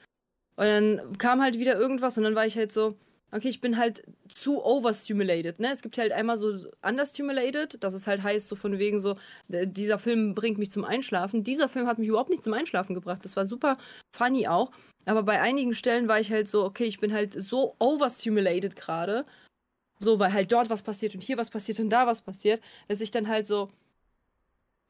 Und dann kam halt wieder irgendwas und dann war ich halt so, okay, ich bin halt zu overstimulated, ne? Es gibt halt einmal so understimulated, dass es halt heißt, so von wegen so, dieser Film bringt mich zum Einschlafen. Dieser Film hat mich überhaupt nicht zum Einschlafen gebracht. Das war super funny auch. Aber bei einigen Stellen war ich halt so, okay, ich bin halt so overstimulated gerade. So, weil halt dort was passiert und hier was passiert und da was passiert, dass ich dann halt so.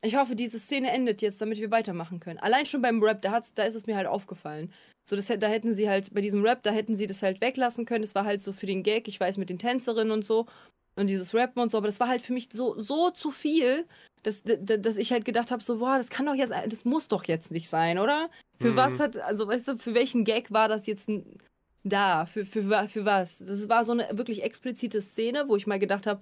Ich hoffe, diese Szene endet jetzt, damit wir weitermachen können. Allein schon beim Rap, da, hat's, da ist es mir halt aufgefallen. So, das, da hätten sie halt, bei diesem Rap, da hätten sie das halt weglassen können. Das war halt so für den Gag, ich weiß, mit den Tänzerinnen und so. Und dieses Rappen und so, aber das war halt für mich so, so zu viel, dass, dass ich halt gedacht habe, so, boah, das kann doch jetzt, das muss doch jetzt nicht sein, oder? Für Mhm. was hat, also weißt du, für welchen Gag war das jetzt da? Für, für, für was? Das war so eine wirklich explizite Szene, wo ich mal gedacht habe,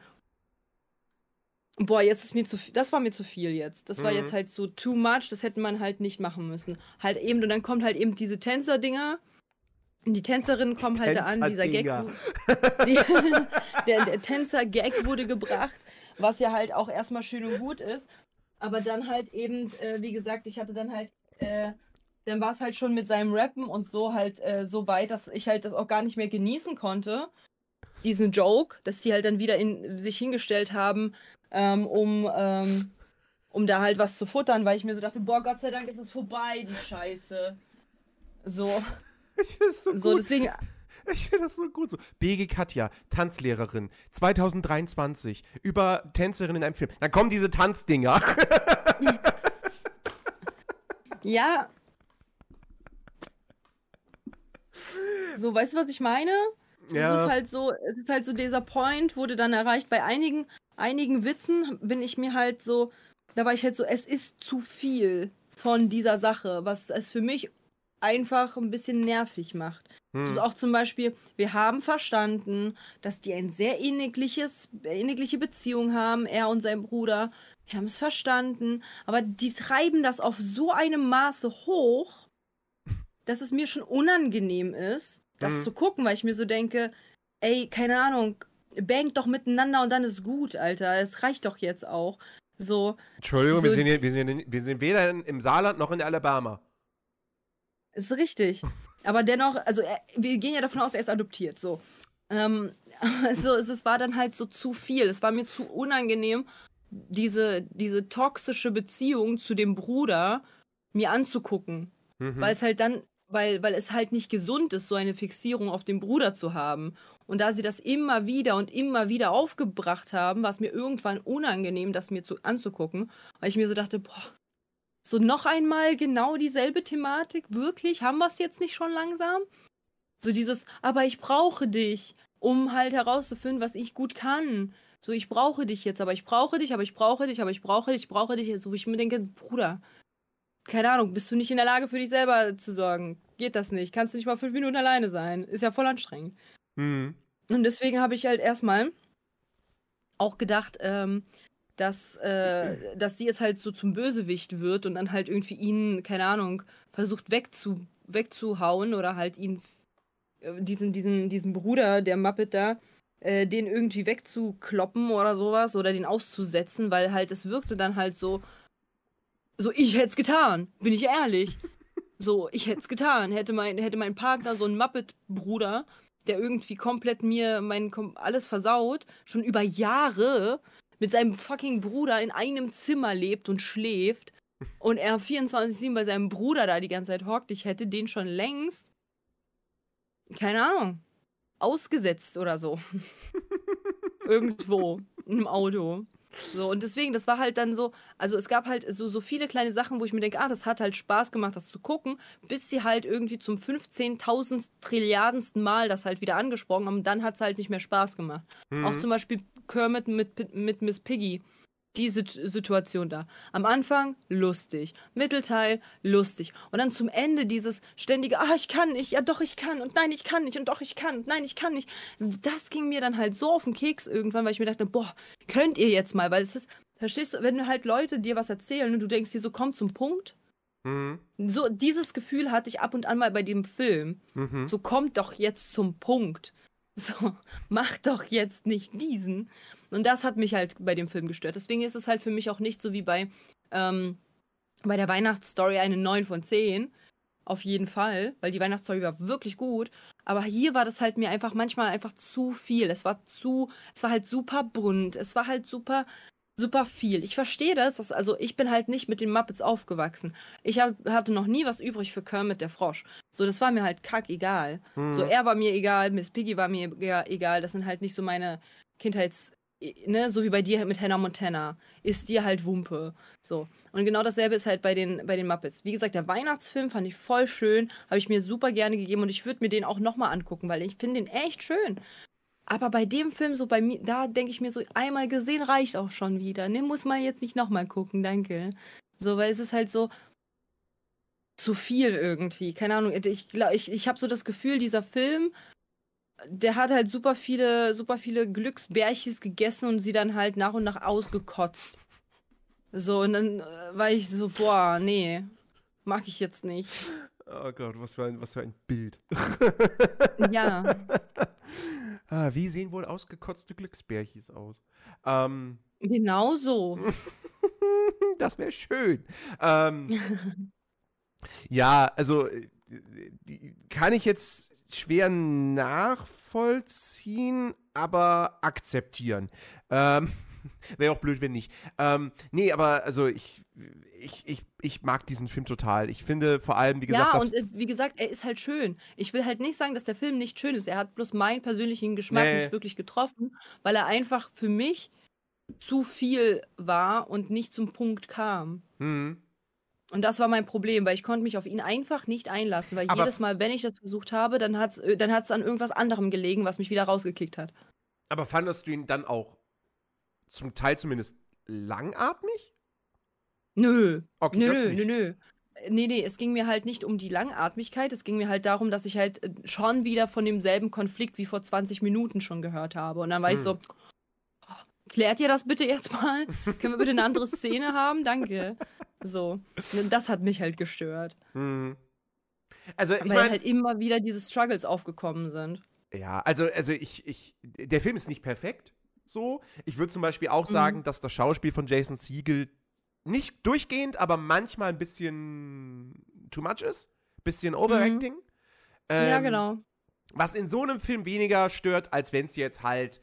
Boah, jetzt ist mir zu viel. Das war mir zu viel jetzt. Das war Mhm. jetzt halt so too much. Das hätte man halt nicht machen müssen. Halt eben, und dann kommt halt eben diese Tänzer-Dinger. Die Tänzerinnen kommen halt da an. Dieser Gag. Die, der der Tänzer-Gag wurde gebracht, was ja halt auch erstmal schön und gut ist. Aber dann halt eben, äh, wie gesagt, ich hatte dann halt. Äh, dann war es halt schon mit seinem Rappen und so halt äh, so weit, dass ich halt das auch gar nicht mehr genießen konnte. Diesen Joke, dass die halt dann wieder in sich hingestellt haben, ähm, um, ähm, um da halt was zu futtern, weil ich mir so dachte, boah, Gott sei Dank ist es vorbei, die Scheiße. So, Ich finde das so, so gut. deswegen, Ich finde das so gut so. BG Katja, Tanzlehrerin, 2023, über Tänzerin in einem Film. Dann kommen diese Tanzdinger. ja. So, weißt du, was ich meine? Es Ja. ist halt so, es ist halt so dieser Point, wurde dann erreicht. Bei einigen, einigen Witzen bin ich mir halt so, da war ich halt so, es ist zu viel von dieser Sache, was es für mich einfach ein bisschen nervig macht. Hm. Auch zum Beispiel, wir haben verstanden, dass die ein sehr ähnliches, ähnliche Beziehung haben, er und sein Bruder. Wir haben es verstanden, aber die treiben das auf so einem Maße hoch, dass es mir schon unangenehm ist, das Mhm. zu gucken, weil ich mir so denke, ey, keine Ahnung, bangt doch miteinander und dann ist gut, Alter. Es reicht doch jetzt auch. So, Entschuldigung, wir, so- sind hier, wir, sind, wir sind weder in, im Saarland noch in Alabama. Ist richtig. Aber dennoch, also er, wir gehen ja davon aus, er ist adoptiert, so. Ähm, also es, es war dann halt so zu viel. Es war mir zu unangenehm, diese, diese toxische Beziehung zu dem Bruder mir anzugucken. Mhm. Weil es halt dann, weil, weil es halt nicht gesund ist, so eine Fixierung auf den Bruder zu haben. Und da sie das immer wieder und immer wieder aufgebracht haben, war es mir irgendwann unangenehm, das mir zu, anzugucken, weil ich mir so dachte, boah, so noch einmal genau dieselbe Thematik, wirklich? Haben wir es jetzt nicht schon langsam? So dieses, aber ich brauche dich, um halt herauszufinden, was ich gut kann. So, ich brauche dich jetzt, aber ich brauche dich, aber ich brauche dich, aber ich brauche dich, ich brauche dich. So, wo ich mir denke, Bruder, keine Ahnung, bist du nicht in der Lage, für dich selber zu sorgen? Geht das nicht? Kannst du nicht mal fünf Minuten alleine sein? Ist ja voll anstrengend. Mhm. Und deswegen habe ich halt erstmal auch gedacht, ähm, dass, äh, dass die jetzt halt so zum Bösewicht wird und dann halt irgendwie ihn, keine Ahnung, versucht wegzu, wegzuhauen oder halt ihn, äh, diesen, diesen, diesen Bruder, der Muppet da, äh, den irgendwie wegzukloppen oder sowas oder den auszusetzen, weil halt es wirkte dann halt so, so, ich hätte es getan, bin ich ehrlich. So, ich hätte es getan. Hätte mein, hätte mein Partner so einen Muppet-Bruder, der irgendwie komplett mir mein alles versaut, schon über Jahre mit seinem fucking Bruder in einem Zimmer lebt und schläft und er 24-7 bei seinem Bruder da die ganze Zeit hockt, ich hätte den schon längst, keine Ahnung, ausgesetzt oder so. Irgendwo im Auto. So, und deswegen, das war halt dann so, also es gab halt so, so viele kleine Sachen, wo ich mir denke, ah, das hat halt Spaß gemacht, das zu gucken, bis sie halt irgendwie zum 15.000 Trilliardensten Mal das halt wieder angesprochen haben und dann hat es halt nicht mehr Spaß gemacht. Mhm. Auch zum Beispiel Kermit mit, mit Miss Piggy. Die Sit- Situation da. Am Anfang lustig, Mittelteil lustig und dann zum Ende dieses ständige, ah, ich kann nicht, ja doch, ich kann und nein, ich kann nicht und doch, ich kann und nein, ich kann nicht. Das ging mir dann halt so auf den Keks irgendwann, weil ich mir dachte, boah, könnt ihr jetzt mal, weil es ist, verstehst du, wenn halt Leute dir was erzählen und du denkst dir so, komm zum Punkt. Mhm. So, dieses Gefühl hatte ich ab und an mal bei dem Film. Mhm. So, kommt doch jetzt zum Punkt. So, mach doch jetzt nicht diesen. Und das hat mich halt bei dem Film gestört. Deswegen ist es halt für mich auch nicht so wie bei, ähm, bei der Weihnachtsstory eine 9 von 10. Auf jeden Fall, weil die Weihnachtsstory war wirklich gut. Aber hier war das halt mir einfach manchmal einfach zu viel. Es war zu, es war halt super bunt. Es war halt super, super viel. Ich verstehe das. Dass, also ich bin halt nicht mit den Muppets aufgewachsen. Ich hab, hatte noch nie was übrig für Kermit der Frosch. So, das war mir halt kackegal. Mhm. So, er war mir egal, Miss Piggy war mir ega- egal. Das sind halt nicht so meine Kindheits... Ne, so wie bei dir mit Hannah Montana. Ist dir halt Wumpe. So. Und genau dasselbe ist halt bei den, bei den Muppets. Wie gesagt, der Weihnachtsfilm fand ich voll schön. Habe ich mir super gerne gegeben und ich würde mir den auch nochmal angucken, weil ich finde den echt schön. Aber bei dem Film, so bei mir, da denke ich mir so, einmal gesehen reicht auch schon wieder. Ne, muss man jetzt nicht nochmal gucken, danke. So, weil es ist halt so zu viel irgendwie. Keine Ahnung. Ich, glaub, ich, ich habe so das Gefühl, dieser Film der hat halt super viele, super viele Glücksbärchis gegessen und sie dann halt nach und nach ausgekotzt. So, und dann äh, war ich so, boah, nee, mag ich jetzt nicht. Oh Gott, was für ein, was für ein Bild. Ja. ah, wie sehen wohl ausgekotzte Glücksbärchis aus? Ähm, Genau so. das wäre schön. Ähm, ja, also äh, die kann ich jetzt schwer nachvollziehen, aber akzeptieren. Ähm, wäre auch blöd, wenn nicht. Ähm, nee, aber also ich, ich, ich, ich mag diesen Film total. Ich finde vor allem, wie gesagt, Ja, und äh, wie gesagt, er ist halt schön. Ich will halt nicht sagen, dass der Film nicht schön ist. Er hat bloß meinen persönlichen Geschmack Nee. nicht wirklich getroffen, weil er einfach für mich zu viel war und nicht zum Punkt kam. hm, Und das war mein Problem, weil ich konnte mich auf ihn einfach nicht einlassen, weil Aber- jedes Mal, wenn ich das versucht habe, dann hat es dann hat's an irgendwas anderem gelegen, was mich wieder rausgekickt hat. aber fandest du ihn dann auch zum Teil zumindest langatmig? Nö, Okay, nö, das nö, nicht. nö, nö. Nee, nee, es ging mir halt nicht um die Langatmigkeit, es ging mir halt darum, dass ich halt äh, schon wieder von demselben Konflikt wie vor 20 Minuten schon gehört habe. Und dann war ich Hm. so, "Oh, klärt ihr das bitte jetzt mal? Können wir bitte eine andere Szene haben? Danke. So, das hat mich halt gestört. Hm. Also, ich weil meine, halt immer wieder diese Struggles aufgekommen sind. Ja, also, also ich, ich, der Film ist nicht perfekt, so. Ich würde zum Beispiel auch Mhm. sagen, dass das Schauspiel von Jason Siegel nicht durchgehend, aber manchmal ein bisschen too much ist. Bisschen Overacting. ja, Ähm, genau. Was in so einem Film weniger stört, als wenn es jetzt halt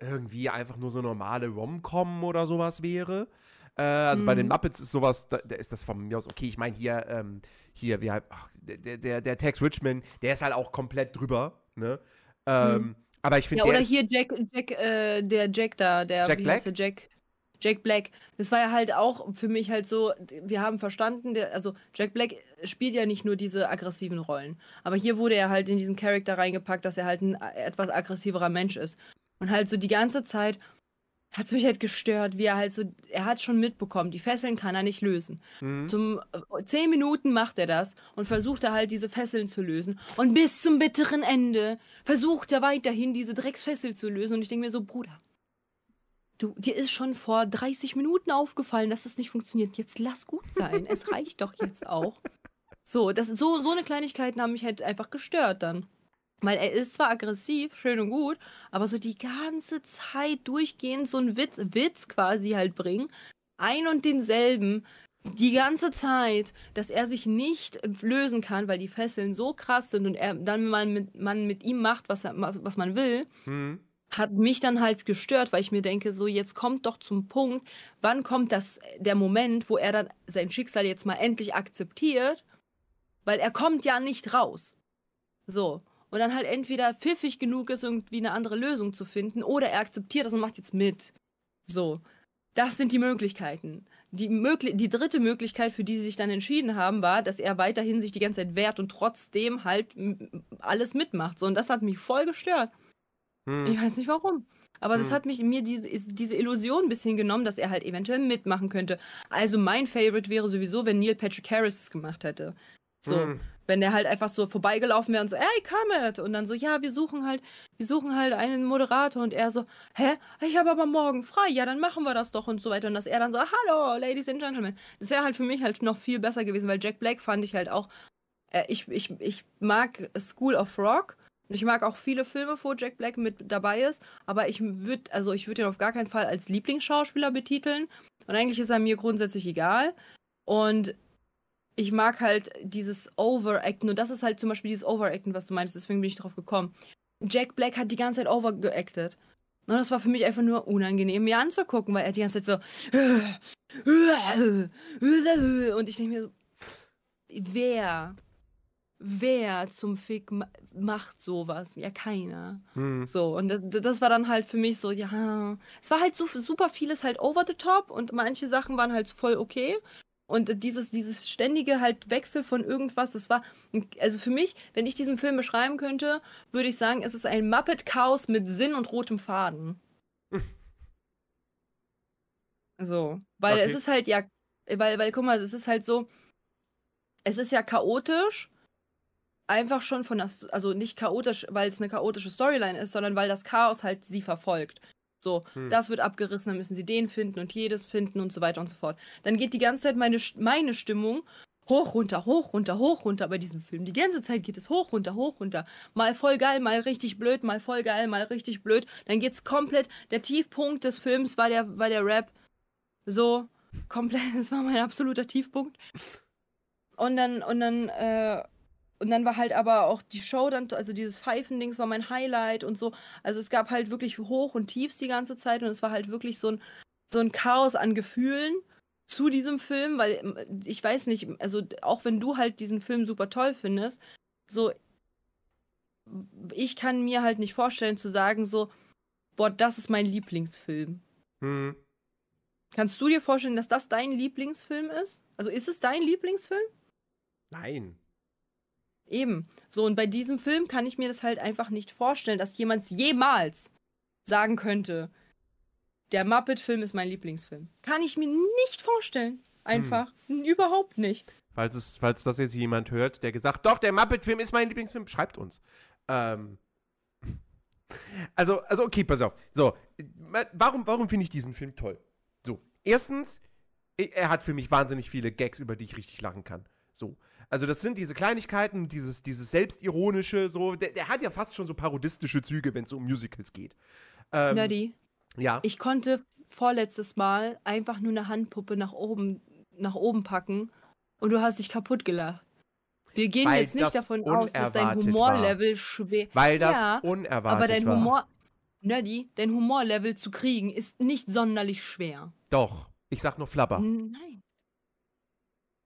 irgendwie einfach nur so normale Rom-Com oder sowas wäre. Äh, also bei den Mhm. Muppets ist sowas, da, da ist das von mir aus okay. Ich meine hier, ähm, hier, wie halt, ach, der, der, der Tex Richmond, der ist halt auch komplett drüber, ne? Ähm, Aber ich finde, Mhm. Ja, der oder hier Jack, Jack, äh, der Jack da, der, Jack wie Black? heißt der Jack? Jack Black. Das war ja halt auch für mich halt so, wir haben verstanden, der, also Jack Black spielt ja nicht nur diese aggressiven Rollen, aber hier wurde er halt in diesen Charakter reingepackt, dass er halt ein äh, etwas aggressiverer Mensch ist. Und halt so die ganze Zeit hat es mich halt gestört, wie er halt so, er hat schon mitbekommen, die Fesseln kann er nicht lösen. Mhm. Zum äh, zehn Minuten macht er das und versucht er halt diese Fesseln zu lösen. Und bis zum bitteren Ende versucht er weiterhin diese Drecksfessel zu lösen. Und ich denke mir so, Bruder, du, dir ist schon vor 30 Minuten aufgefallen, dass das nicht funktioniert. Jetzt lass gut sein. Es reicht doch jetzt auch. So, das, so, so eine Kleinigkeiten haben mich halt einfach gestört dann. Weil er ist zwar aggressiv, schön und gut, aber so die ganze Zeit durchgehend so einen Witz, Witz quasi halt bringen. Ein und denselben. Die ganze Zeit, dass er sich nicht lösen kann, weil die Fesseln so krass sind und er dann man mit, man mit ihm macht, was, er, was man will, Mhm. hat mich dann halt gestört, weil ich mir denke, so jetzt kommt doch zum Punkt, wann kommt das der Moment, wo er dann sein Schicksal jetzt mal endlich akzeptiert, weil er kommt ja nicht raus. So. Und dann halt entweder pfiffig genug ist, irgendwie eine andere Lösung zu finden, oder er akzeptiert das und macht jetzt mit. So. Das sind die Möglichkeiten. Die, mögli die dritte Möglichkeit, für die sie sich dann entschieden haben, war, dass er weiterhin sich die ganze Zeit wehrt und trotzdem halt alles mitmacht. So, und das hat mich voll gestört. Mhm. Ich weiß nicht warum. Aber das Hm. hat mich mir diese, diese Illusion ein bisschen genommen, dass er halt eventuell mitmachen könnte. Also mein Favorite wäre sowieso, wenn Neil Patrick Harris es gemacht hätte. So, Mhm. Wenn der halt einfach so vorbeigelaufen wäre und so, ey, Comet! Und dann so, ja, wir suchen halt, wir suchen halt einen Moderator und er so, hä? Ich habe aber morgen frei, ja, dann machen wir das doch und so weiter. Und dass er dann so, hallo, Ladies and Gentlemen. Das wäre halt für mich halt noch viel besser gewesen, weil Jack Black fand ich halt auch, äh, ich, ich, ich mag School of Rock. Und ich mag auch viele Filme, wo Jack Black mit dabei ist, aber ich würde, also ich würde ihn auf gar keinen Fall als Lieblingsschauspieler betiteln. Und eigentlich ist er mir grundsätzlich egal. Und ich mag halt dieses Overacten. Und das ist halt zum Beispiel dieses Overacten, was du meinst. Deswegen bin ich drauf gekommen. Jack Black hat die ganze Zeit overgeacted. Und das war für mich einfach nur unangenehm, mir anzugucken, weil er die ganze Zeit so. Und ich denke mir so, wer, wer zum Fick ma macht sowas? Ja, keiner. Mhm. So, und das, das war dann halt für mich so, ja, es war halt so super vieles halt over the top und manche Sachen waren halt voll okay. Und dieses, dieses ständige halt Wechsel von irgendwas, das war, also für mich, wenn ich diesen Film beschreiben könnte, würde ich sagen, es ist ein Muppet-Chaos mit Sinn und rotem Faden. So, weil Okay. es ist halt ja, weil, weil, guck mal, es ist halt so, es ist ja chaotisch, einfach schon von das, also nicht chaotisch, weil es eine chaotische Storyline ist, sondern weil das Chaos halt sie verfolgt. So, Hm. das wird abgerissen, dann müssen sie den finden und jedes finden und so weiter und so fort. Dann geht die ganze Zeit meine, meine Stimmung hoch, runter, hoch, runter, hoch, runter bei diesem Film. Die ganze Zeit geht es hoch, runter, hoch, runter. Mal voll geil, mal richtig blöd, mal voll geil, mal richtig blöd. Dann geht's komplett, der Tiefpunkt des Films war der, war der Rap. So, komplett, das war mein absoluter Tiefpunkt. Und dann, und dann, äh, und dann war halt aber auch die Show dann, also dieses Pfeifendings war mein Highlight und so. Also es gab halt wirklich Hoch und Tiefs die ganze Zeit und es war halt wirklich so ein, so ein Chaos an Gefühlen zu diesem Film, weil ähm, ich weiß nicht, also auch wenn du halt diesen Film super toll findest, so ich kann mir halt nicht vorstellen zu sagen so, boah, das ist mein Lieblingsfilm. Hm. Kannst du dir vorstellen, dass das dein Lieblingsfilm ist? Also ist es dein Lieblingsfilm? Nein. Eben. So, und bei diesem Film kann ich mir das halt einfach nicht vorstellen, dass jemand jemals sagen könnte, der Muppet-Film ist mein Lieblingsfilm. Kann ich mir nicht vorstellen. Einfach. Überhaupt nicht. Falls, es, falls das jetzt jemand hört, der gesagt, doch, der Muppet-Film ist mein Lieblingsfilm, schreibt uns. Ähm. Also, also, okay, pass auf. So, ma- warum, warum finde ich diesen Film toll? So, erstens, er hat für mich wahnsinnig viele Gags, über die ich richtig lachen kann. So. Also, das sind diese Kleinigkeiten, dieses, dieses Selbstironische, so. Der, der hat ja fast schon so parodistische Züge, wenn es um Musicals geht. Ähm, Nerdy, Ja. ich konnte vorletztes Mal einfach nur eine Handpuppe nach oben, nach oben packen und du hast dich kaputt gelacht. Wir gehen Weil jetzt nicht davon aus, dass dein Humorlevel schwer. Weil das ja, unerwartet aber dein war. Humor. Nerdy, dein Humorlevel zu kriegen ist nicht sonderlich schwer. Doch. Ich sag nur Flabber. Nein.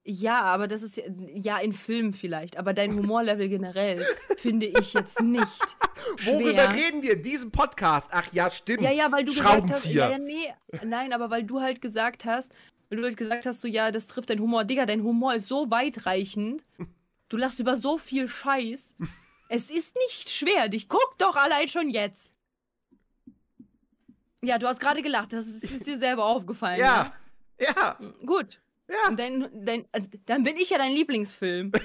Ja, aber das ist ja, ja in Filmen vielleicht, aber dein Humorlevel generell finde ich jetzt nicht Worüber schwer. reden wir in diesem Podcast? Ach ja, stimmt. Ja, ja, weil du gesagt hast, Schraubenzieher. ja, ja, nee, nein, aber weil du halt gesagt hast, weil du halt gesagt hast, so ja, das trifft dein Humor, Digga, dein Humor ist so weitreichend. Du lachst über so viel Scheiß. Es ist nicht schwer, dich guck doch allein schon jetzt. Ja, du hast gerade gelacht, das ist, ist dir selber aufgefallen. Ja. Ja. ne? Gut. Ja. Und dein, dein, also, dann bin ich ja dein Lieblingsfilm.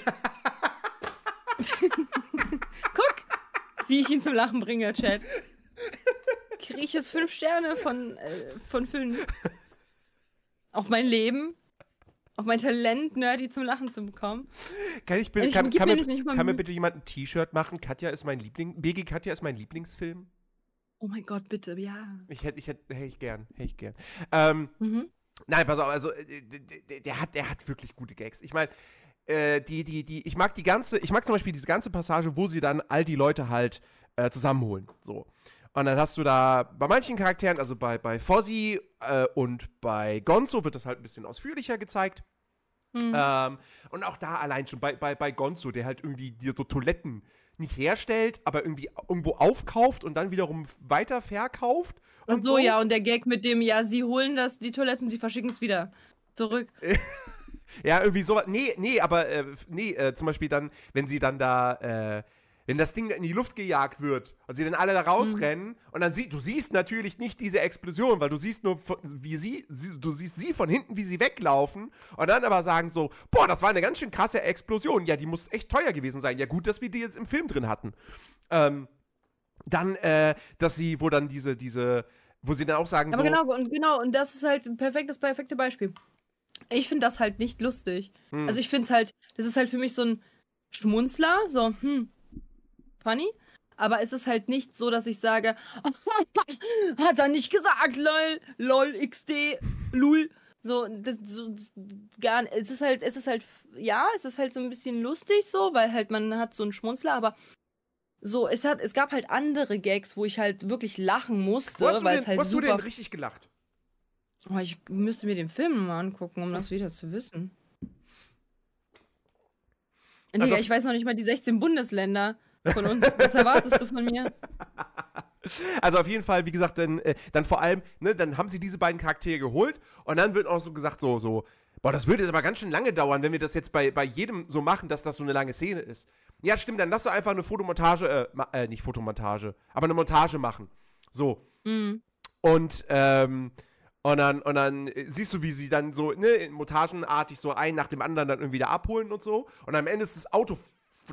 Guck, wie ich ihn zum Lachen bringe, Chat. Kriege ich jetzt fünf Sterne von, äh, von fünf. Auf mein Leben. Auf mein Talent, Nerdy zum Lachen zu bekommen. Kann ich bitte, Ich kann, kann, mir kann mir bitte jemand ein T-Shirt machen? Katja ist mein Liebling. BG Katja ist mein Lieblingsfilm. Oh mein Gott, bitte, ja. Ich hätte, ich hätte, hätte ich gern, hätte ich gern. Ähm, Mhm. Nein, pass auf, also äh, der, der, hat, der hat wirklich gute Gags. Ich meine, äh, die, die, die, ich mag die ganze, ich mag zum Beispiel diese ganze Passage, wo sie dann all die Leute halt äh, zusammenholen. So. Und dann hast du da bei manchen Charakteren, also bei, bei Fozzie äh, und bei Gonzo wird das halt ein bisschen ausführlicher gezeigt. Mhm. Ähm, und auch da allein schon bei, bei, bei Gonzo, der halt irgendwie dir so Toiletten nicht herstellt, aber irgendwie irgendwo aufkauft und dann wiederum weiter verkauft. Und so, ja, und der Gag mit dem, ja, sie holen das, die Toiletten, sie verschicken es wieder zurück. Ja, irgendwie sowas. Nee, nee, aber äh, nee, äh, zum Beispiel dann, wenn sie dann da, äh, wenn das Ding in die Luft gejagt wird und sie dann alle da rausrennen und dann sie, du siehst natürlich nicht diese Explosion, weil du siehst nur, wie sie, sie, du siehst sie von hinten, wie sie weglaufen und dann aber sagen so, boah, das war eine ganz schön krasse Explosion. Ja, die muss echt teuer gewesen sein. Ja, gut, dass wir die jetzt im Film drin hatten. Ähm, dann, äh, dass sie, wo dann diese, diese, wo sie dann auch sagen Aber so, genau, und genau, und das ist halt ein perfektes, perfekte Beispiel. Ich finde das halt nicht lustig. hm, Also ich finde es halt, das ist halt für mich so ein Schmunzler, so, hm, funny. Aber es ist halt nicht so, dass ich sage, hat er nicht gesagt, lol, lol, xd, lul. So, das, so, gar nicht. Es ist halt, es ist halt, ja, es ist halt so ein bisschen lustig so, weil halt man hat so einen Schmunzler, aber so, es hat, es gab halt andere Gags, wo ich halt wirklich lachen musste, wo hast, du weil denn, es halt hast du super denn richtig gelacht? Oh, ich müsste mir den Film mal angucken, um das wieder zu wissen. Digga, Also- ich weiß noch nicht mal die 16 Bundesländer von uns. Was erwartest du von mir? Also auf jeden Fall, wie gesagt, dann, äh, dann vor allem, ne, dann haben sie diese beiden Charaktere geholt und dann wird auch so gesagt, so, so, boah, das würde jetzt aber ganz schön lange dauern, wenn wir das jetzt bei, bei jedem so machen, dass das so eine lange Szene ist. Ja, stimmt, dann lass doch einfach eine Fotomontage, äh, äh nicht Fotomontage, aber eine Montage machen. So. Hm. Und, ähm, und dann, und dann äh, siehst du, wie sie dann so, ne, montagenartig so einen nach dem anderen dann irgendwie da abholen und so. Und am Ende ist das Auto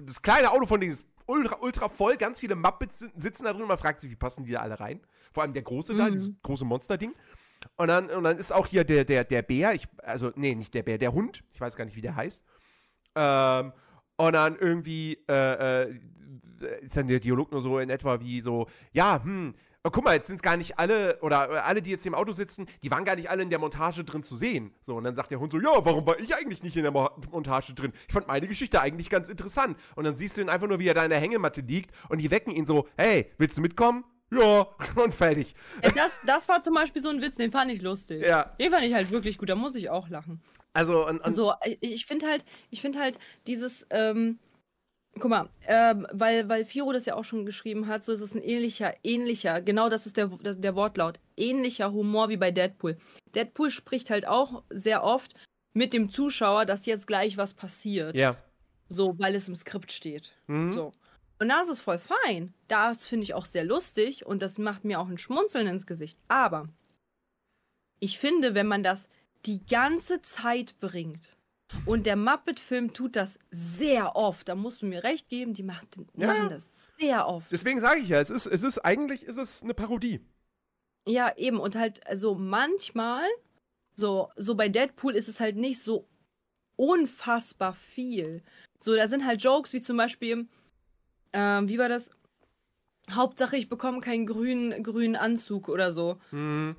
das kleine Auto von denen ist ultra, ultra voll, ganz viele Muppets sitzen da drin. Man fragt sich, wie passen die da alle rein? Vor allem der große da, Mhm. dieses große Monster-Ding. Und dann, und dann ist auch hier der, der, der Bär, ich, also, nee, nicht der Bär, der Hund, ich weiß gar nicht, wie der heißt. Ähm, und dann irgendwie äh, äh, ist dann der Dialog nur so in etwa wie so, ja, hm, oh, guck mal, jetzt sind gar nicht alle, oder äh, alle, die jetzt im Auto sitzen, die waren gar nicht alle in der Montage drin zu sehen. So, und dann sagt der Hund so, ja, warum war ich eigentlich nicht in der Mo Montage drin? Ich fand meine Geschichte eigentlich ganz interessant. Und dann siehst du ihn einfach nur, wie er da in der Hängematte liegt und die wecken ihn so, hey, willst du mitkommen? Ja, und fertig. Das, das war zum Beispiel so ein Witz, den fand ich lustig. Ja. Den fand ich halt wirklich gut, da muss ich auch lachen. Also, und, und So, ich- ich finde halt, ich finde halt dieses, ähm, guck mal, ähm, weil, weil Firo das ja auch schon geschrieben hat, so ist es ein ähnlicher, ähnlicher, genau das ist der, der, der Wortlaut, ähnlicher Humor wie bei Deadpool. Deadpool spricht halt auch sehr oft mit dem Zuschauer, dass jetzt gleich was passiert. ja. So, weil es im Skript steht. Mhm. So. Und da ist voll fein. Das finde ich auch sehr lustig und das macht mir auch ein Schmunzeln ins Gesicht. Aber ich finde, wenn man das die ganze Zeit bringt und der Muppet-Film tut das sehr oft, da musst du mir recht geben, die macht, Ja. machen das sehr oft. Deswegen sage ich ja, es ist, es ist eigentlich ist es eine Parodie. Ja, eben. Und halt, also manchmal, so, so bei Deadpool ist es halt nicht so unfassbar viel. So, da sind halt Jokes wie zum Beispiel, ähm, wie war das? Hauptsache, ich bekomme keinen grünen, grünen Anzug oder so. Mhm.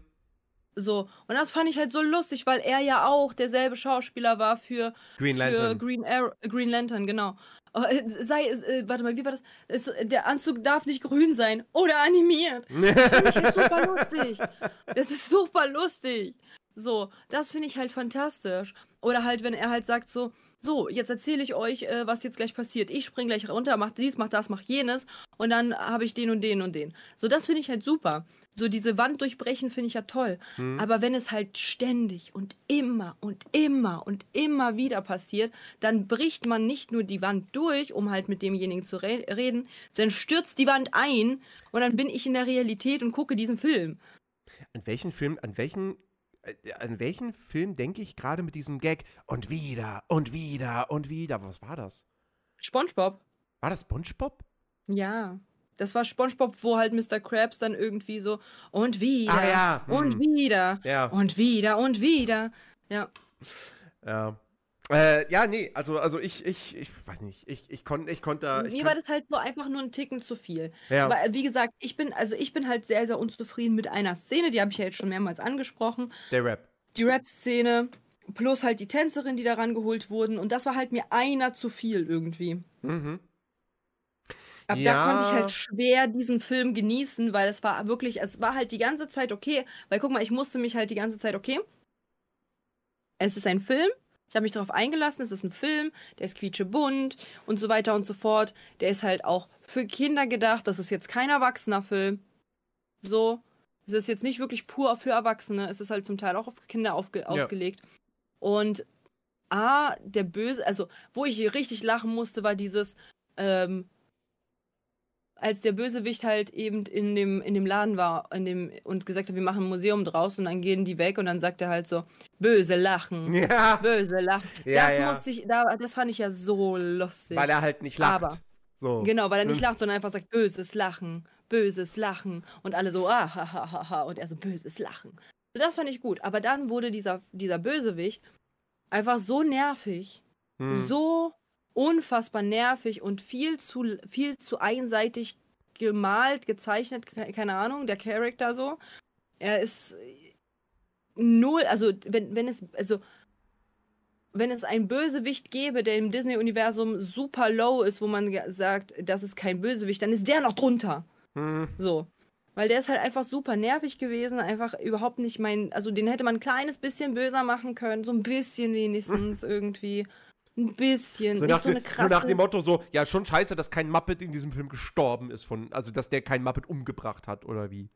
So. Und das fand ich halt so lustig, weil er ja auch derselbe Schauspieler war für, Green für Lantern. Green, Arrow, Green Lantern, genau. Äh, Sei es, äh, warte mal, wie war das? Es, der Anzug darf nicht grün sein oder animiert. Das finde ich halt super lustig. Das ist super lustig. So, das finde ich halt fantastisch. Oder halt, wenn er halt sagt so, so, jetzt erzähle ich euch, äh, was jetzt gleich passiert. Ich spring gleich runter, mach dies, mach das, mach jenes und dann habe ich den und den und den. So, das finde ich halt super. So, diese Wand durchbrechen finde ich ja toll. Mhm. Aber wenn es halt ständig und immer und immer und immer wieder passiert, dann bricht man nicht nur die Wand durch, um halt mit demjenigen zu re reden, sondern stürzt die Wand ein und dann bin ich in der Realität und gucke diesen Film. An welchen Film, an welchen, an welchen Film denke ich gerade mit diesem Gag? Und wieder, und wieder, und wieder. Was war das? SpongeBob. War das SpongeBob? Ja. Das war SpongeBob, wo halt Mr. Krabs dann irgendwie so und wieder Ah, ja. und Hm. wieder Ja. und wieder und wieder. Ja. Ja. Äh, ja, nee, also, also ich, ich, ich weiß nicht, ich, ich konnte, ich konnte da. Ich Mir konnt- war das halt so einfach nur ein Ticken zu viel. ja. Aber äh, wie gesagt, ich bin also ich bin halt sehr sehr unzufrieden mit einer Szene, die habe ich ja jetzt schon mehrmals angesprochen. der Rap. Die Rap-Szene plus halt die Tänzerin, die da rangeholt wurden und das war halt mir einer zu viel irgendwie. Mhm. Ab Ja. da konnte ich halt schwer diesen Film genießen, weil es war wirklich, es war halt die ganze Zeit okay. Weil guck mal, ich musste mich halt die ganze Zeit, okay, es ist ein Film, ich habe mich darauf eingelassen, es ist ein Film, der ist quietschebunt und so weiter und so fort. Der ist halt auch für Kinder gedacht, das ist jetzt kein erwachsener Film. So, es ist jetzt nicht wirklich pur für Erwachsene, es ist halt zum Teil auch auf Kinder aufge ausgelegt. Und A, der Böse, also wo ich richtig lachen musste, war dieses, ähm, als der Bösewicht halt eben in dem, in dem Laden war in dem, und gesagt hat, wir machen ein Museum draus und dann gehen die weg und dann sagt er halt so, böse Lachen. Ja, Böse Lachen. Ja, das ja. musste ich, da, das fand ich ja so lustig. weil er halt nicht lacht. Aber- so. Genau, weil er nicht Hm. lacht, sondern einfach sagt, böses Lachen, böses Lachen. Und alle so, ah, ha, ha, ha, ha. Und er so, böses Lachen. So, das fand ich gut. Aber dann wurde dieser, dieser Bösewicht einfach so nervig, Hm. so unfassbar nervig und viel zu, viel zu einseitig gemalt, gezeichnet, ke- keine Ahnung, der Charakter so. Er ist null, also wenn, wenn es, also wenn es einen Bösewicht gäbe, der im Disney-Universum super low ist, wo man sagt, das ist kein Bösewicht, dann ist der noch drunter. Hm. So. Weil der ist halt einfach super nervig gewesen, einfach überhaupt nicht mein, also den hätte man ein kleines bisschen böser machen können, so ein bisschen wenigstens irgendwie. Ein bisschen. So nach, so so nach dem Motto so, ja, schon scheiße, dass kein Muppet in diesem Film gestorben ist von, also dass der kein Muppet umgebracht hat, oder wie?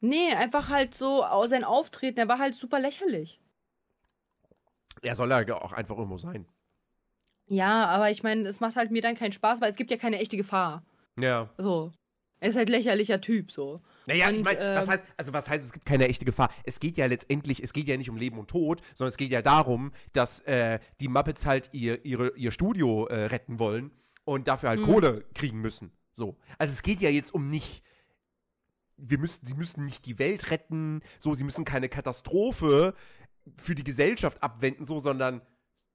nee, einfach halt so sein Auftreten, der war halt super lächerlich. Er soll ja auch einfach irgendwo sein. Ja, aber ich meine, es macht halt mir dann keinen Spaß, weil es gibt ja keine echte Gefahr. Ja. So. Er ist halt lächerlicher Typ, so. Naja, ich Und, meine, was ähm, heißt, also was heißt, es gibt keine echte Gefahr? Es geht ja letztendlich, es geht ja nicht um Leben und Tod, sondern es geht ja darum, dass äh, die Muppets halt ihr, ihre, ihr Studio äh, retten wollen und dafür halt Mhm. Kohle kriegen müssen. So. Also es geht ja jetzt um nicht, wir müssen, sie müssen nicht die Welt retten, so, sie müssen keine Katastrophe für die Gesellschaft abwenden, so, sondern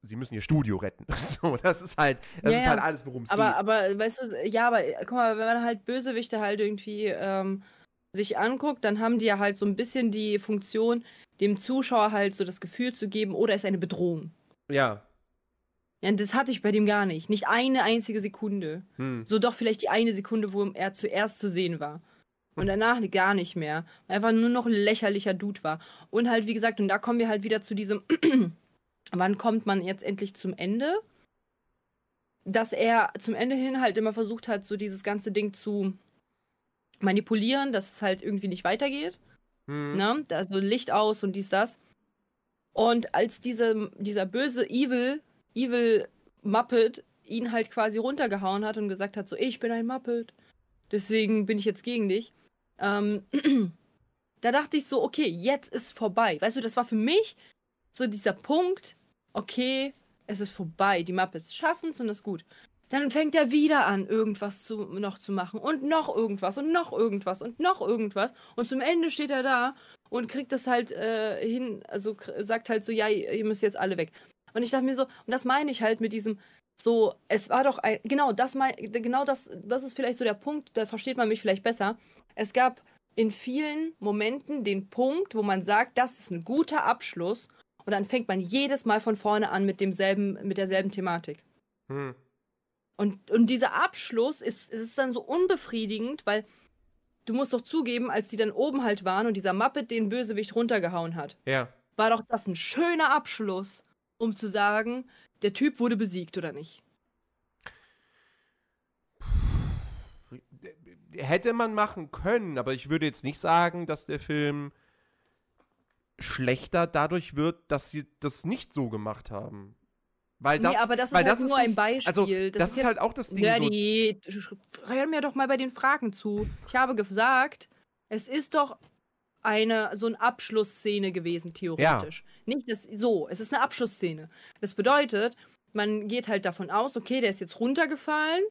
sie müssen ihr Studio retten. So, das ist halt, das Ja, ist halt alles, worum es geht. aber, weißt du, ja, aber äh, guck mal, wenn man halt Bösewichte halt irgendwie ähm, sich anguckt, dann haben die ja halt so ein bisschen die Funktion, dem Zuschauer halt so das Gefühl zu geben, oder ist eine Bedrohung. ja. Ja, das hatte ich bei dem gar nicht. Nicht eine einzige Sekunde. Hm. So doch vielleicht die eine Sekunde, wo er zuerst zu sehen war. Und danach gar nicht mehr. Einfach nur noch ein lächerlicher Dude war. Und halt, wie gesagt, und da kommen wir halt wieder zu diesem, wann kommt man jetzt endlich zum Ende? Dass er zum Ende hin halt immer versucht hat, so dieses ganze Ding zu manipulieren, dass es halt irgendwie nicht weitergeht. Hm. Ne? Da so Licht aus und dies, das. Und als diese, dieser böse Evil, Evil Muppet ihn halt quasi runtergehauen hat und gesagt hat, so, ich bin ein Muppet, deswegen bin ich jetzt gegen dich, ähm, da dachte ich so, okay, jetzt ist vorbei. Weißt du, das war für mich so dieser Punkt, okay, es ist vorbei, die Muppets schaffen es und das ist gut. Dann fängt er wieder an, irgendwas zu, noch zu machen und noch irgendwas und noch irgendwas und noch irgendwas. Und zum Ende steht er da und kriegt das halt äh, hin, also sagt halt so, ja, ihr ihr müsst jetzt alle weg. Und ich dachte mir so, und das meine ich halt mit diesem, so, es war doch ein, genau das mein, genau das, das ist vielleicht so der Punkt, da versteht man mich vielleicht besser. Es gab in vielen Momenten den Punkt, wo man sagt, das ist ein guter Abschluss und dann fängt man jedes Mal von vorne an mit demselben, mit derselben Thematik. Hm. Und, und dieser Abschluss ist, ist dann so unbefriedigend, weil du musst doch zugeben, als die dann oben halt waren und dieser Muppet den Bösewicht runtergehauen hat, Ja. war doch das ein schöner Abschluss, um zu sagen, der Typ wurde besiegt oder nicht. Hätte man machen können, aber ich würde jetzt nicht sagen, dass der Film schlechter dadurch wird, dass sie das nicht so gemacht haben. Weil das, nee, aber das ist weil halt das nur ein nicht- Beispiel. Also, das, ist jetzt- halt auch das Ding. So, Nerdy, hör mir doch mal bei den Fragen zu. Ich habe gesagt, es ist doch eine so eine Abschlussszene gewesen, theoretisch. Nicht das so, es ist eine Abschlussszene. Das bedeutet, man geht halt davon aus, okay, der ist jetzt runtergefallen,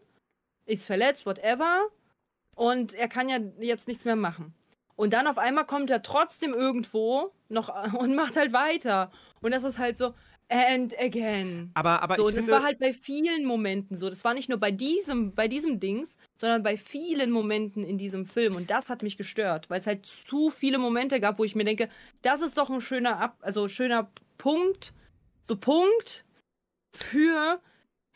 ist verletzt, whatever, und er kann ja jetzt nichts mehr machen. Und dann auf einmal kommt er trotzdem irgendwo noch und macht halt weiter. Und das ist halt so, and again. aber, aber So, ich und das finde, war halt bei vielen Momenten so. Das war nicht nur bei diesem, bei diesem Dings, sondern bei vielen Momenten in diesem Film. Und das hat mich gestört, weil es halt zu viele Momente gab, wo ich mir denke, das ist doch ein schöner Ab also schöner Punkt, so Punkt für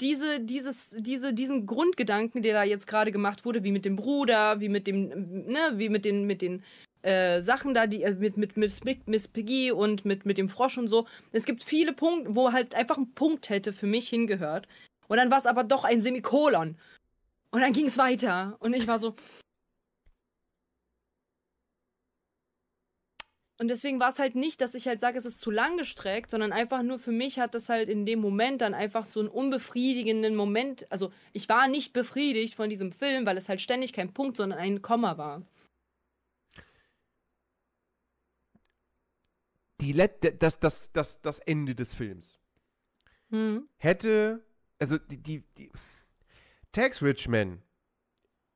diese, dieses, diese, diesen Grundgedanken, der da jetzt gerade gemacht wurde, wie mit dem Bruder, wie mit dem, ne, wie mit den, mit den äh, Sachen da, die äh, mit, mit, mit Miss- Piggy und mit, mit dem Frosch und so. Es gibt viele Punkte, wo halt einfach ein Punkt hätte für mich hingehört. Und dann war es aber doch ein Semikolon. Und dann ging es weiter. Und ich war so. Und deswegen war es halt nicht, dass ich halt sage, es ist zu lang gestreckt, sondern einfach nur für mich hat es halt in dem Moment dann einfach so einen unbefriedigenden Moment. Also ich war nicht befriedigt von diesem Film, weil es halt ständig kein Punkt, sondern ein Komma war. Die Let das, das, das, das Ende des Films Hm. hätte, also die, die, die Tex Richman,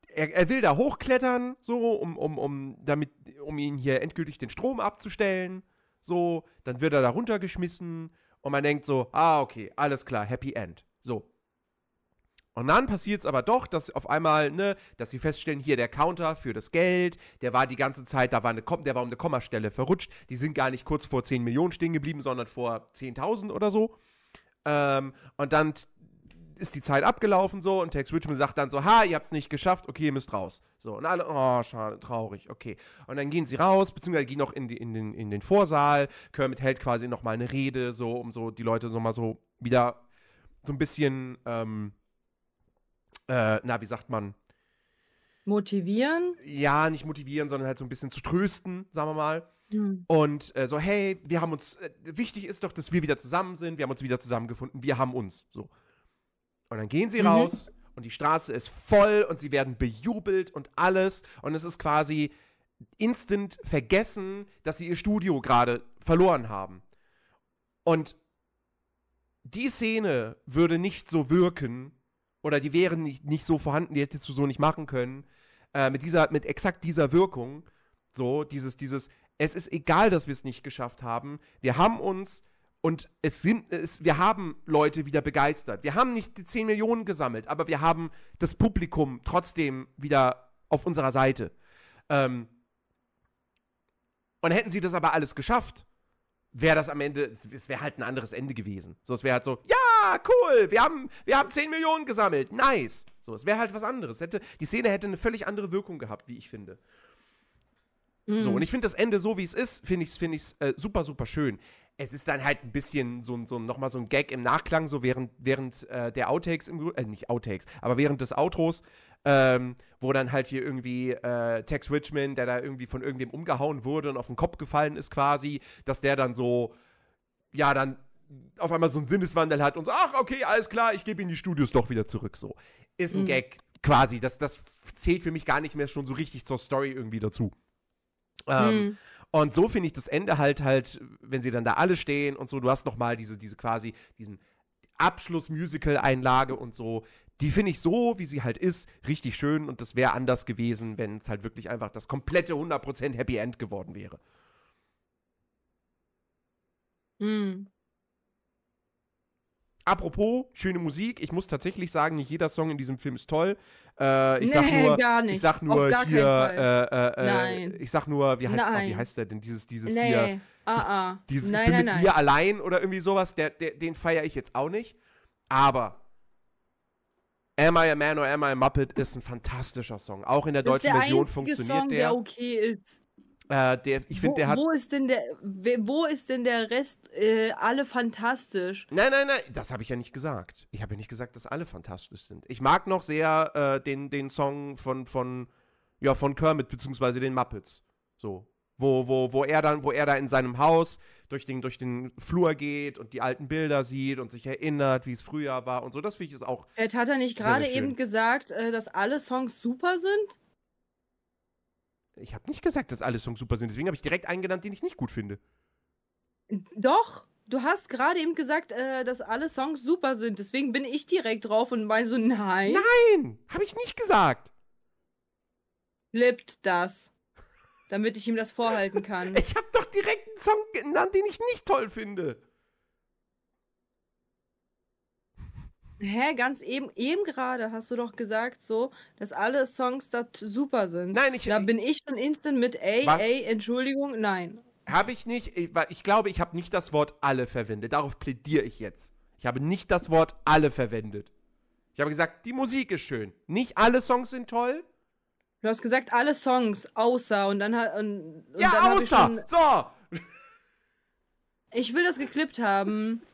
er, er will da hochklettern, so, um, um, um, damit, um ihn hier endgültig den Strom abzustellen, so, dann wird er da runtergeschmissen und man denkt so, ah, okay, alles klar, Happy End, so. Und dann passiert es aber doch, dass auf einmal, ne, dass sie feststellen, hier der Counter für das Geld, der war die ganze Zeit, da war eine, der war um eine Kommastelle verrutscht. Die sind gar nicht kurz vor 10 Millionen stehen geblieben, sondern vor 10.000 oder so. Ähm, und dann ist die Zeit abgelaufen so und Tex Richmond sagt dann so, ha, ihr habt es nicht geschafft, okay, ihr müsst raus. So, und alle, oh, schade, traurig, okay. Und dann gehen sie raus, beziehungsweise gehen noch in, die, in, den, in den Vorsaal. Kermit hält quasi nochmal eine Rede, so, um so die Leute nochmal so wieder so ein bisschen, ähm, äh, na, wie sagt man, Motivieren? ja, nicht motivieren, sondern halt so ein bisschen zu trösten, sagen wir mal. Hm. Und äh, so, hey, wir haben uns, äh, wichtig ist doch, dass wir wieder zusammen sind, wir haben uns wieder zusammengefunden, wir haben uns, so. Und dann gehen sie Mhm. raus und die Straße ist voll und sie werden bejubelt und alles und es ist quasi instant vergessen, dass sie ihr Studio gerade verloren haben. Und die Szene würde nicht so wirken, oder die wären nicht, nicht so vorhanden, die hättest du so nicht machen können. Äh, mit dieser, mit exakt dieser Wirkung. So, dieses, dieses, es ist egal, dass wir es nicht geschafft haben. Wir haben uns und es sind, es, wir haben Leute wieder begeistert. Wir haben nicht die 10 Millionen gesammelt, aber wir haben das Publikum trotzdem wieder auf unserer Seite. Ähm, und hätten sie das aber alles geschafft, wäre das am Ende, es wäre halt ein anderes Ende gewesen. So, es wäre halt so, ja, cool, wir haben, wir haben 10 Millionen gesammelt, nice. So, es wäre halt was anderes. Hätte, die Szene hätte eine völlig andere Wirkung gehabt, wie ich finde. Mhm. So, und ich finde das Ende so, wie es ist, finde ich es find äh, super, super schön. Es ist dann halt ein bisschen so, so nochmal so ein Gag im Nachklang, so während, während äh, der Outtakes, im, äh, nicht Outtakes, aber während des Outros, ähm, wo dann halt hier irgendwie äh, Tex Richmond, der da irgendwie von irgendwem umgehauen wurde und auf den Kopf gefallen ist quasi, dass der dann so, ja, dann auf einmal so einen Sinneswandel hat und so, ach, okay, alles klar, ich gebe in die Studios doch wieder zurück, so. Ist ein mhm. Gag, quasi. Das, das zählt für mich gar nicht mehr schon so richtig zur Story irgendwie dazu. Ähm, mhm. Und so finde ich das Ende halt halt, wenn sie dann da alle stehen und so, du hast noch mal diese, diese quasi, diesen Abschluss-Musical-Einlage und so, die finde ich so, wie sie halt ist, richtig schön und das wäre anders gewesen, wenn es halt wirklich einfach das komplette 100% Happy End geworden wäre. Mhm. Apropos schöne Musik, ich muss tatsächlich sagen, nicht jeder Song in diesem Film ist toll. Äh, ich, nee, sag nur, gar nicht. ich sag nur hier, äh, äh, äh, ich sag nur, wie heißt, oh, wie heißt der denn? Dieses, dieses nee. hier. Ah, ah. Dieses nein, ich bin nein, mit nein. mir allein oder irgendwie sowas, der, der, den feiere ich jetzt auch nicht. Aber Am I a Man or Am I a Muppet ist ein fantastischer Song. Auch in der das deutschen der Version funktioniert Song, der. der okay ist. Äh, der, ich finde, der hat. Wo ist denn der, wo ist denn der Rest? Äh, alle fantastisch. Nein, nein, nein, das habe ich ja nicht gesagt. Ich habe ja nicht gesagt, dass alle fantastisch sind. Ich mag noch sehr äh, den, den Song von, von, ja, von Kermit, beziehungsweise den Muppets. So. Wo, wo, wo er dann, wo er da in seinem Haus durch den, durch den Flur geht und die alten Bilder sieht und sich erinnert, wie es früher war und so. Das finde ich ist auch. Hat er nicht gerade eben gesagt, äh, dass alle Songs super sind? Ich habe nicht gesagt, dass alle Songs super sind. Deswegen habe ich direkt einen genannt, den ich nicht gut finde. Doch. Du hast gerade eben gesagt, äh, dass alle Songs super sind. Deswegen bin ich direkt drauf und meine so, nein. Nein, habe ich nicht gesagt. Lippt das. Damit ich ihm das vorhalten kann. ich habe doch direkt einen Song genannt, den ich nicht toll finde. Hä, ganz eben, eben gerade hast du doch gesagt, so, dass alle Songs da super sind. Nein, ich. Da bin ich schon instant mit, ey, was? ey, Entschuldigung, nein. Habe ich nicht. Ich, ich glaube, ich habe nicht das Wort alle verwendet. Darauf plädiere ich jetzt. Ich habe nicht das Wort alle verwendet. Ich habe gesagt, die Musik ist schön. Nicht alle Songs sind toll. Du hast gesagt, alle Songs, außer und dann hat. Und, und ja, dann außer! Schon, so! Ich will das geklippt haben.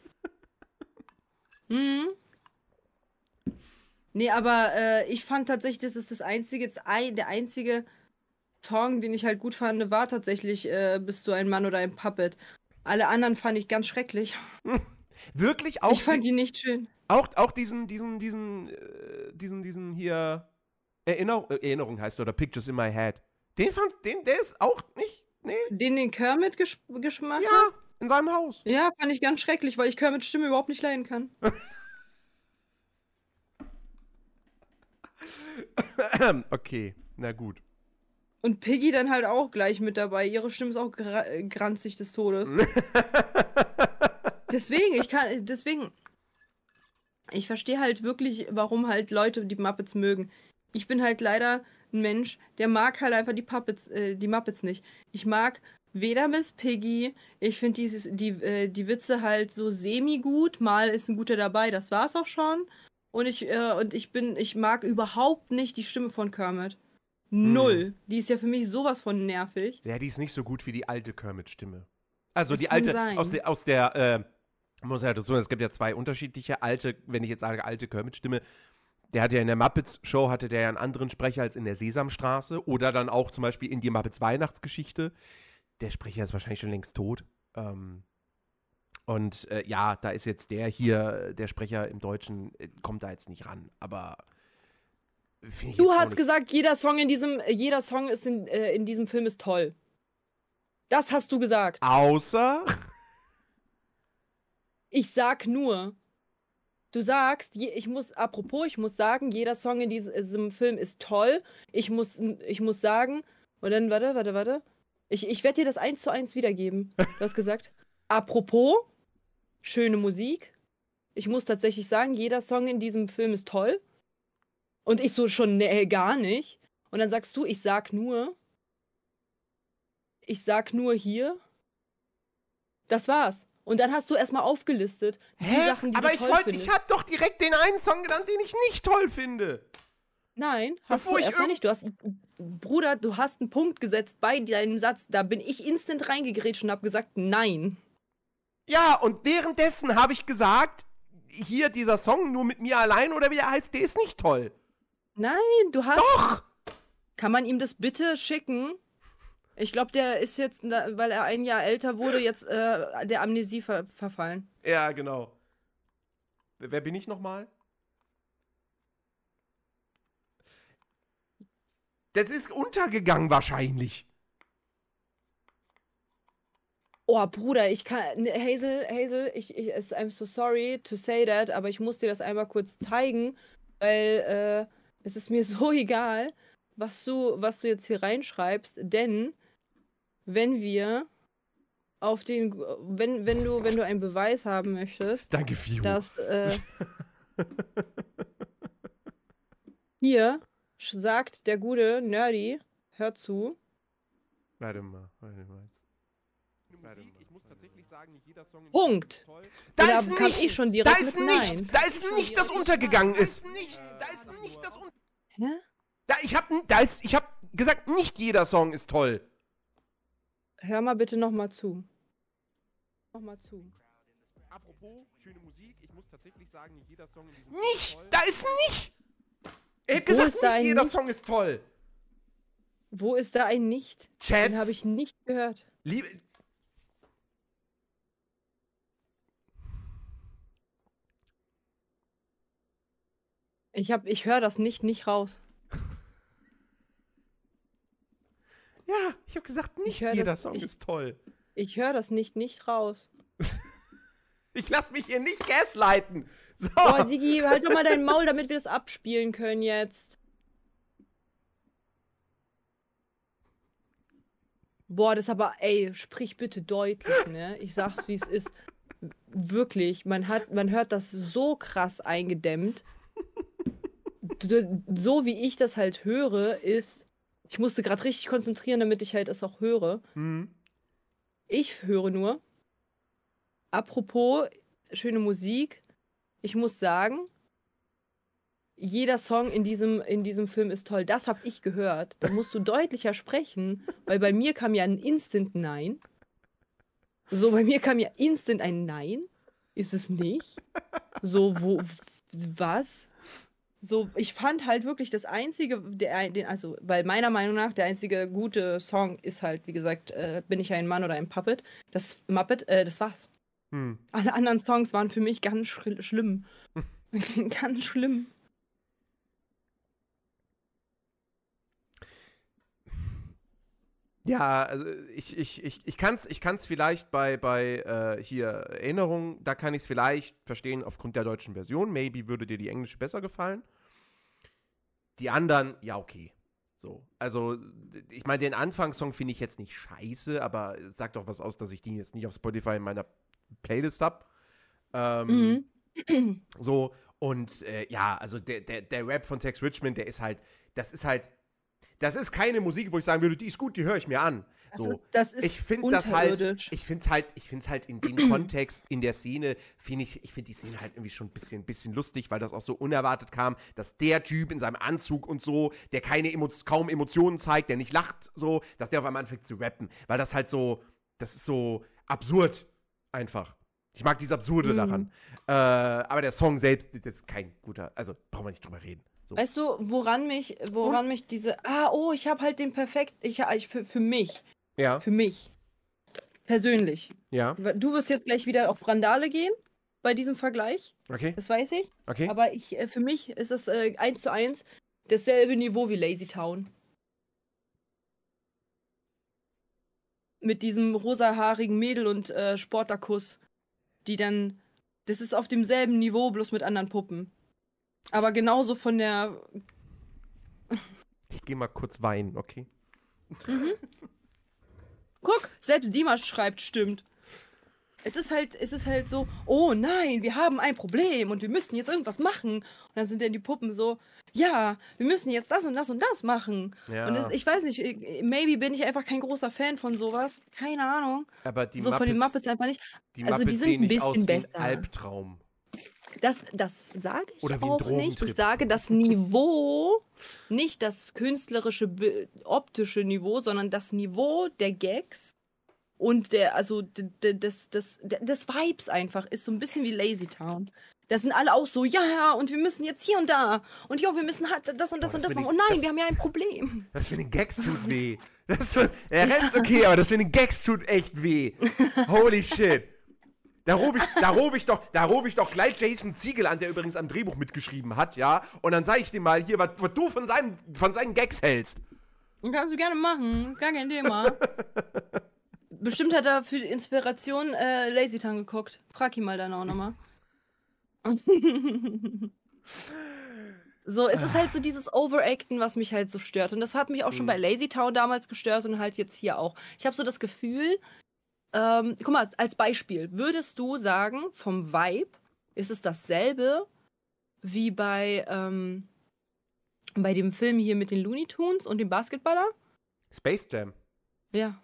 Hm? Nee, aber äh, ich fand tatsächlich, das ist das einzige, das ein, der einzige Song, den ich halt gut fand, war tatsächlich äh, Bist du ein Mann oder ein Puppet. Alle anderen fand ich ganz schrecklich. Wirklich auch? Ich fand die nicht schön. Auch, auch diesen, diesen, diesen, äh, diesen, diesen hier Erinner äh, Erinnerung heißt oder Pictures in My Head. Den fand, den, der ist auch nicht, nee. Den den Kermit gesch geschmack Ja, in seinem Haus. Ja, fand ich ganz schrecklich, weil ich Kermits Stimme überhaupt nicht leiden kann. okay, na gut. Und Piggy dann halt auch gleich mit dabei. Ihre Stimme ist auch gra granzig des Todes. deswegen, ich kann, deswegen, ich verstehe halt wirklich, warum halt Leute die Muppets mögen. Ich bin halt leider ein Mensch, der mag halt einfach die Puppets, äh, die Muppets nicht. Ich mag weder Miss Piggy, ich finde die, äh, die Witze halt so semi-gut, mal ist ein guter dabei, das war's auch schon. Und ich, äh, und ich bin, ich mag überhaupt nicht die Stimme von Kermit. Null. Hm. Die ist ja für mich sowas von nervig. Ja, die ist nicht so gut wie die alte Kermit-Stimme. Also das die alte, sein. aus der, aus der, äh, muss ja dazu sagen, es gibt ja zwei unterschiedliche alte, wenn ich jetzt sage alte Kermit-Stimme, der hat ja in der Muppets-Show hatte der ja einen anderen Sprecher als in der Sesamstraße oder dann auch zum Beispiel in die Muppets Weihnachtsgeschichte. Der Sprecher ist wahrscheinlich schon längst tot. Ähm, und äh, ja, da ist jetzt der hier, der Sprecher im Deutschen, äh, kommt da jetzt nicht ran. Aber du hast gesagt, jeder Song in diesem, jeder Song ist in, äh, in diesem Film ist toll. Das hast du gesagt. Außer. Ich sag nur, du sagst, je, ich muss, apropos, ich muss sagen, jeder Song in diesem, diesem Film ist toll. Ich muss, ich muss sagen, und dann, warte, warte, warte. Ich, ich werde dir das eins zu eins wiedergeben. Du hast gesagt, apropos, schöne Musik. Ich muss tatsächlich sagen, jeder Song in diesem Film ist toll. Und ich so schon, nee, gar nicht. Und dann sagst du, ich sag nur, ich sag nur hier. Das war's. Und dann hast du erstmal aufgelistet, die Hä? Sachen, die Aber ich toll wollte, ich habe doch direkt den einen Song genannt, den ich nicht toll finde. Nein, hast Bevor du ich erstmal nicht. Du hast, Bruder, du hast einen Punkt gesetzt bei deinem Satz. Da bin ich instant reingegrätscht und hab gesagt, nein. Ja, und währenddessen habe ich gesagt, hier dieser Song nur mit mir allein oder wie er heißt, der ist nicht toll. Nein, du hast. Doch! Kann man ihm das bitte schicken? Ich glaube, der ist jetzt, weil er ein Jahr älter wurde, jetzt äh, der Amnesie ver verfallen. Ja, genau. Wer wer bin ich nochmal? Das ist untergegangen wahrscheinlich. Oh, Bruder, ich kann. ne, Hazel, Hazel, ich, ich, I'm so sorry to say that, aber ich muss dir das einmal kurz zeigen, weil äh, es ist mir so egal, was du, was du jetzt hier reinschreibst, denn wenn wir auf den, wenn, wenn du, wenn du einen Beweis haben möchtest, Danke, Fio. dass äh, hier sagt der gute Nerdy, hör zu, Warte mal, warte mal. jetzt. Warte mal, Ich muss tatsächlich sagen, nicht jeder Song Punkt. Da Da ist nicht, ich schon da direkt ist mit nicht, Nein. da ist nicht, das untergegangen ist. Nicht, da ist nicht das un Hä? da, ich hab, da ist, ich hab gesagt, nicht jeder Song ist toll. Hör mal bitte nochmal zu. Nochmal zu. Apropos schöne Musik, ich muss tatsächlich sagen, nicht jeder Song in Nicht, da ist nicht. Er hat Wo gesagt, ist da nicht jeder Nicht? Song ist toll. Wo ist da ein Nicht? Chats, Den habe ich nicht gehört. liebe, Ich, hab- ich höre das nicht nicht raus. ja, ich hab gesagt, nicht hör jeder das- Song ich- ist toll. Ich höre das nicht nicht raus. Ich lass mich hier nicht gaslighten. So. Boah, Digi, halt doch mal dein Maul, damit wir das abspielen können jetzt. Boah, das aber, ey, sprich bitte deutlich, ne? Ich sag's, wie es ist. Wirklich, man hat, man hört das so krass eingedämmt. So wie ich das halt höre, ist. Ich musste gerade richtig konzentrieren, damit ich halt es auch höre. Hm. Ich höre nur. Apropos schöne Musik. Ich muss sagen, jeder Song in diesem, in diesem Film ist toll. Das habe ich gehört. Da musst du deutlicher sprechen, weil bei mir kam ja ein Instant Nein. So, bei mir kam ja instant ein Nein. Ist es nicht? So, wo, was? So, ich fand halt wirklich das einzige, der, den, also, weil meiner Meinung nach der einzige gute Song ist halt, wie gesagt, äh, bin ich ein Mann oder ein Puppet. Das Muppet, äh, das war's. Hm. Alle anderen Songs waren für mich ganz schri- schlimm. ganz schlimm. Ja, also ich, ich, ich, ich kann es ich kann's vielleicht bei, bei äh, hier Erinnerungen, da kann ich es vielleicht verstehen aufgrund der deutschen Version. Maybe würde dir die englische besser gefallen. Die anderen, ja, okay. So, also ich meine, den Anfangssong finde ich jetzt nicht scheiße, aber es sagt auch was aus, dass ich den jetzt nicht auf Spotify in meiner Playlist habe. Ähm, Mhm. so, und äh, ja, also der, der, der Rap von Tex Richmond, der ist halt, das ist halt, das ist keine Musik, wo ich sagen würde, die ist gut, die höre ich mir an. Das So. ist, das ist Ich finde das halt, ich finde halt, ich finde halt in dem Kontext, in der Szene, finde ich, ich finde die Szene halt irgendwie schon ein bisschen, bisschen lustig, weil das auch so unerwartet kam, dass der Typ in seinem Anzug und so, der keine Emo kaum Emotionen zeigt, der nicht lacht, so, dass der auf einmal anfängt zu rappen, weil das halt so, das ist so absurd einfach. Ich mag dieses Absurde Mhm. daran. Äh, aber der Song selbst, das ist kein guter, also brauchen wir nicht drüber reden. So. Weißt du, woran mich, woran mich diese, ah, oh, ich habe halt den perfekt, ich, ich für, für mich, Ja, für mich, persönlich. ja, Du wirst jetzt gleich wieder auf Randale gehen bei diesem Vergleich, okay, das weiß ich. okay. Aber ich, äh, für mich ist das äh, eins zu eins dasselbe Niveau wie Lazy Town. Mit diesem rosahaarigen Mädel und äh, Sportakuss, die dann Das ist auf demselben Niveau, bloß mit anderen Puppen. Aber genauso von der. Ich gehe mal kurz weinen, okay? Mhm. Guck, selbst Dimas schreibt, stimmt. Es ist halt, es ist halt so, oh nein, wir haben ein Problem und wir müssen jetzt irgendwas machen. Und dann sind dann die Puppen so, ja, wir müssen jetzt das und das und das machen. Ja. Und das, ich weiß nicht, maybe bin ich einfach kein großer Fan von sowas. Keine Ahnung. Aber die so von den Muppets, Muppets einfach nicht. die also die Muppets sind sehen ein bisschen ein besser. Albtraum. Das, das sage ich auch nicht. Ich sage das Niveau, nicht das künstlerische, optische Niveau, sondern das Niveau der Gags und der, also des, des, des Vibes einfach ist so ein bisschen wie Lazy Town. Da sind alle auch so, ja, und wir müssen jetzt hier und da. Und ja, wir müssen halt das und das Boah, und das machen. Oh nein, das- wir haben ja ein Problem. Das mit den Gags tut weh. Das, der Rest okay, aber das mit den Gags tut echt weh. Holy shit. Da rufe ich, da ich, doch, da ruf ich doch gleich Jason Ziegel an, der übrigens am Drehbuch mitgeschrieben hat, ja. Und dann sage ich dem mal hier, was was du von seinen, von seinen Gags hältst. Kannst du gerne machen, ist gar kein Thema. Bestimmt hat er für die Inspiration äh, Lazy Town geguckt. Frag ihn mal dann auch nochmal. so, es ist halt so dieses Overacten, was mich halt so stört. Und das hat mich auch schon Mhm. bei Lazy Town damals gestört und halt jetzt hier auch. Ich habe so das Gefühl, ähm, guck mal, als Beispiel, würdest du sagen, vom Vibe ist es dasselbe wie bei, ähm, bei dem Film hier mit den Looney Tunes und dem Basketballer? Space Jam. Ja.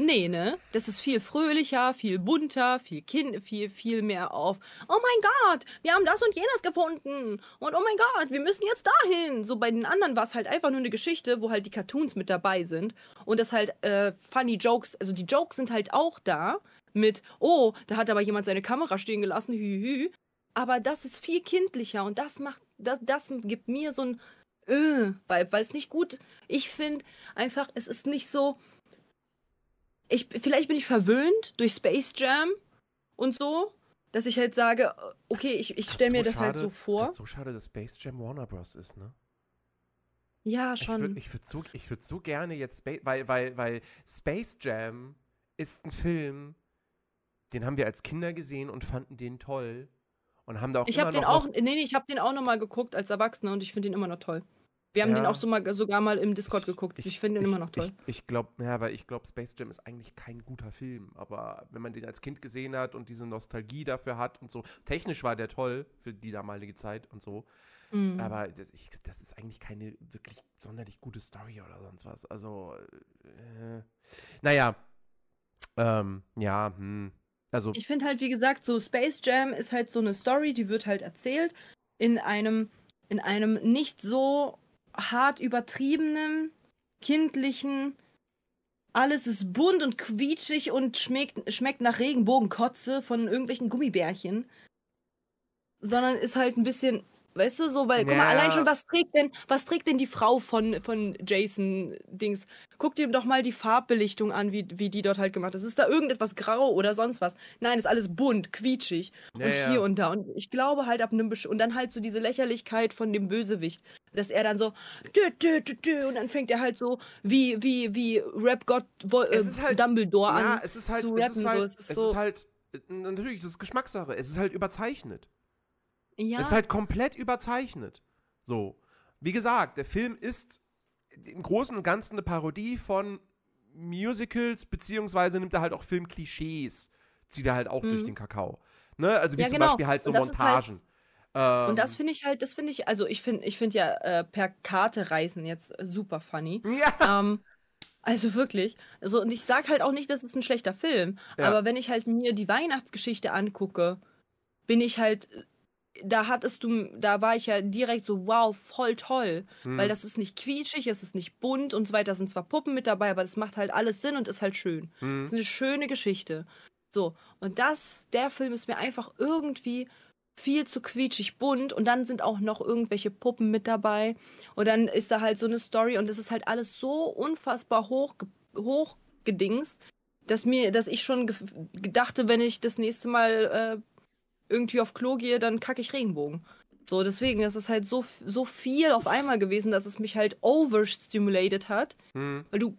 Nee, ne? Das ist viel fröhlicher, viel bunter, viel kind, viel, viel mehr auf. Oh mein Gott, wir haben das und jenes gefunden. Und oh mein Gott, wir müssen jetzt dahin. So bei den anderen war es halt einfach nur eine Geschichte, wo halt die Cartoons mit dabei sind. Und das halt äh, funny Jokes, also die Jokes sind halt auch da. Mit, oh, da hat aber jemand seine Kamera stehen gelassen, hü, hü. Aber das ist viel kindlicher und das macht, das, das gibt mir so ein äh, weil es nicht gut, ich finde einfach, es ist nicht so, ich, vielleicht bin ich verwöhnt durch Space Jam und so, dass ich halt sage, okay, ich, ich stelle mir das halt so vor. Ist so schade, dass Space Jam Warner Bros. ist, ne? Ja, Ich schon. würde ich würd so, ich würd so gerne jetzt, Spa weil, weil, weil Space Jam ist ein Film, den haben wir als Kinder gesehen und fanden den toll. Und haben da auch Ich immer habe den noch auch, Nost- nee, nee, ich habe den auch noch mal geguckt als Erwachsener und ich finde ihn immer noch toll. Wir haben den Ja. auch so mal, sogar mal im Discord geguckt. Ich, finde den immer noch toll. Ich, ich glaube, ja, weil ich glaube, Space Jam ist eigentlich kein guter Film. Aber wenn man den als Kind gesehen hat und diese Nostalgie dafür hat und so, technisch war der toll für die damalige Zeit und so. Mhm. Aber das, ich, das ist eigentlich keine wirklich sonderlich gute Story oder sonst was. Also, äh, naja. Ähm, ja, hm. Also, Ich finde halt, wie gesagt, so Space Jam ist halt so eine Story, die wird halt erzählt in einem, in einem nicht so hart übertriebenen, kindlichen, alles ist bunt und quietschig und schmeckt, schmeckt nach Regenbogenkotze von irgendwelchen Gummibärchen. Sondern ist halt ein bisschen, weißt du, so, weil, guck mal, Ja. allein schon, was trägt denn, was trägt denn die Frau von, von Jason Dings? Guck dir doch mal die Farbbelichtung an, wie, wie die dort halt gemacht ist. Ist da irgendetwas grau oder sonst was? Nein, ist alles bunt, quietschig ja, und ja. hier und da. Und ich glaube halt ab einem Besch und dann halt so diese Lächerlichkeit von dem Bösewicht, dass er dann so dü, dü, dü, dü, und dann fängt er halt so wie wie wie Rap-Gott äh, Es ist halt- Dumbledore ja, an. es ist halt, zu es rappen, ist so. halt, Es ist es so- ist halt, äh, natürlich, das ist Geschmackssache. Es ist halt überzeichnet. Ja, Es ist halt komplett überzeichnet. So. Wie gesagt, der Film ist im Großen und Ganzen eine Parodie von Musicals, beziehungsweise nimmt er halt auch Filmklischees, zieht er halt auch durch Mhm. den Kakao. Ne? Also wie Ja, zum genau. Beispiel halt so das ist halt- Montagen. ähm, und das finde ich halt, das finde ich, also ich finde, ich finde ja äh, per Karte reisen jetzt super funny. ja, ähm, also wirklich. Also, und ich sag halt auch nicht, dass es ein schlechter Film. Ja. Aber wenn ich halt mir die Weihnachtsgeschichte angucke, bin ich halt. Da hattest du, da war ich ja direkt so, wow, voll toll. hm, Weil das ist nicht quietschig, es ist nicht bunt und so weiter. Da sind zwar Puppen mit dabei, aber das macht halt alles Sinn und ist halt schön. hm. Das ist eine schöne Geschichte. So, und das, der Film ist mir einfach irgendwie viel zu quietschig bunt und dann sind auch noch irgendwelche Puppen mit dabei und dann ist da halt so eine Story und es ist halt alles so unfassbar hoch, hochgedingst, dass mir, dass ich schon ge gedachte, wenn ich das nächste Mal äh, irgendwie auf Klo gehe, dann kacke ich Regenbogen. So, deswegen, das ist halt so, so viel auf einmal gewesen, dass es mich halt overstimulated hat. Hm. Weil du,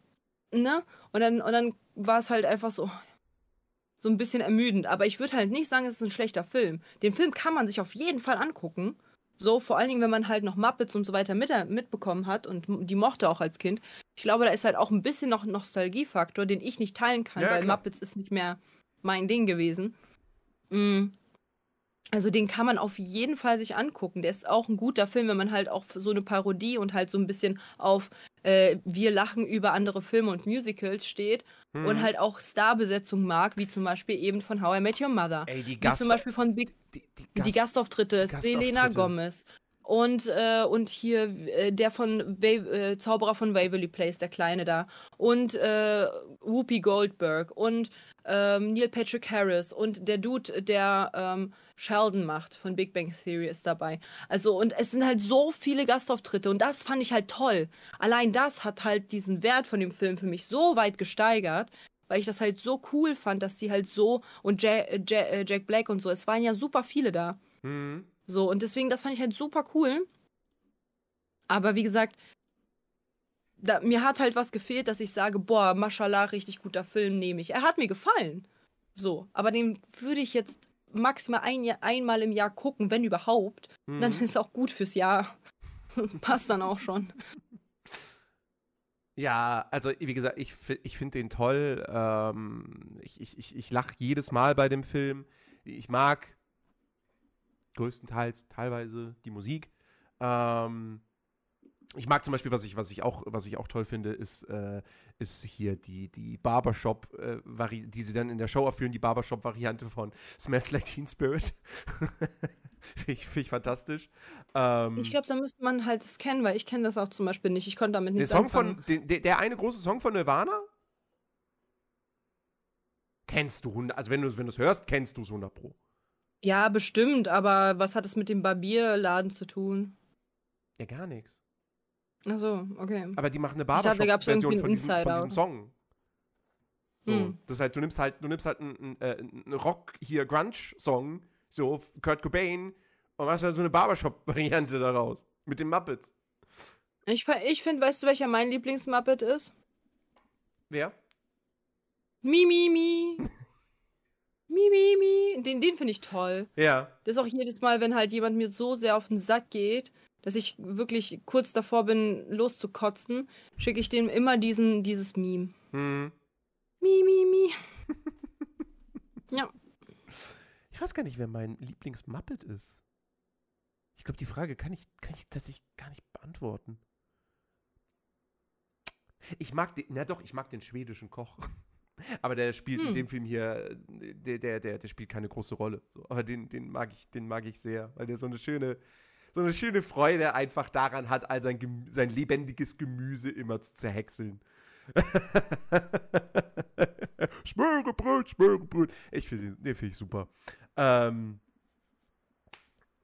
ne? Und dann, und dann war es halt einfach so, so ein bisschen ermüdend. Aber ich würde halt nicht sagen, es ist ein schlechter Film. Den Film kann man sich auf jeden Fall angucken. So, vor allen Dingen, wenn man halt noch Muppets und so weiter mit, mitbekommen hat und die mochte auch als Kind. Ich glaube, da ist halt auch ein bisschen noch ein Nostalgiefaktor, den ich nicht teilen kann, ja, weil klar. Muppets ist nicht mehr mein Ding gewesen. Mhm. Also den kann man auf jeden Fall sich angucken. Der ist auch ein guter Film, wenn man halt auch so eine Parodie und halt so ein bisschen auf äh, wir lachen über andere Filme und Musicals steht hm. und mhm. halt auch Starbesetzung mag, wie zum Beispiel eben von How I Met Your Mother. Ey, die wie zum Beispiel von Big, die, die, Gast die Gastauftritte, die Selena Gomez. Und, äh, und hier äh, der von Wa äh, Zauberer von Waverly Place, der Kleine da. Und äh, Whoopi Goldberg und ähm, Neil Patrick Harris und der Dude, der ähm, Sheldon macht von Big Bang Theory ist dabei. Also, und es sind halt so viele Gastauftritte und das fand ich halt toll. Allein das hat halt diesen Wert von dem Film für mich so weit gesteigert, weil ich das halt so cool fand, dass die halt so und Jack, äh, Jack Black und so, es waren ja super viele da. Mhm. So, und deswegen, das fand ich halt super cool. Aber wie gesagt, da, mir hat halt was gefehlt, dass ich sage, boah, mashallah, richtig guter Film nehme ich. Er hat mir gefallen. So, aber den würde ich jetzt maximal ein, einmal im Jahr gucken, wenn überhaupt. Mhm. Dann ist auch gut fürs Jahr. Das passt dann auch schon. Ja, also wie gesagt, ich, ich finde den toll. Ähm, ich ich, ich, ich lache jedes Mal bei dem Film. Ich mag größtenteils teilweise die Musik. Ähm, ich mag zum Beispiel, was ich, was ich auch, was ich auch toll finde, ist, äh, ist hier die, die Barbershop, äh, die sie dann in der Show erfüllen, die Barbershop-Variante von Smells Like Teen Spirit. finde ich, find ich fantastisch. Ähm, ich glaube, da müsste man halt das kennen, weil ich kenne das auch zum Beispiel nicht. Ich konnte damit nicht der Song anfangen. Von, den, der, der eine große Song von Nirvana? Kennst du, also wenn du es wenn hörst, kennst du es 100 Pro. Ja, bestimmt, aber was hat es mit dem Barbierladen zu tun? Ja, gar nichts. Ach so, okay. Aber die machen eine Barbershop-Version von, diesem, von diesem Song. So, hm. das ist halt, du nimmst halt, du nimmst halt einen, äh, einen Rock hier Grunge-Song, so Kurt Cobain, und machst halt so eine Barbershop-Variante daraus. Mit den Muppets. Ich, ich finde, weißt du, welcher mein Lieblings-Muppet ist? Wer? Mi, mi, mi. mi, mi, mi. Den, den finde ich toll. Ja. Das ist auch jedes Mal, wenn halt jemand mir so sehr auf den Sack geht, dass ich wirklich kurz davor bin, loszukotzen, schicke ich dem immer diesen, dieses Meme. Hm. Mi, mi, mi. ja. Ich weiß gar nicht, wer mein Lieblings-Muppet ist. Ich glaube, die Frage kann ich, kann ich tatsächlich gar nicht beantworten. Ich mag den, na doch, ich mag den schwedischen Koch. Aber der spielt hm. in dem Film hier, der, der, der, der spielt keine große Rolle. So, aber den, den mag ich, den mag ich sehr, weil der so eine schöne, so eine schöne Freude einfach daran hat, all sein, sein lebendiges Gemüse immer zu zerhäckseln. Smörrebröt, Smörrebröt. Ich finde den finde ich super. Ähm,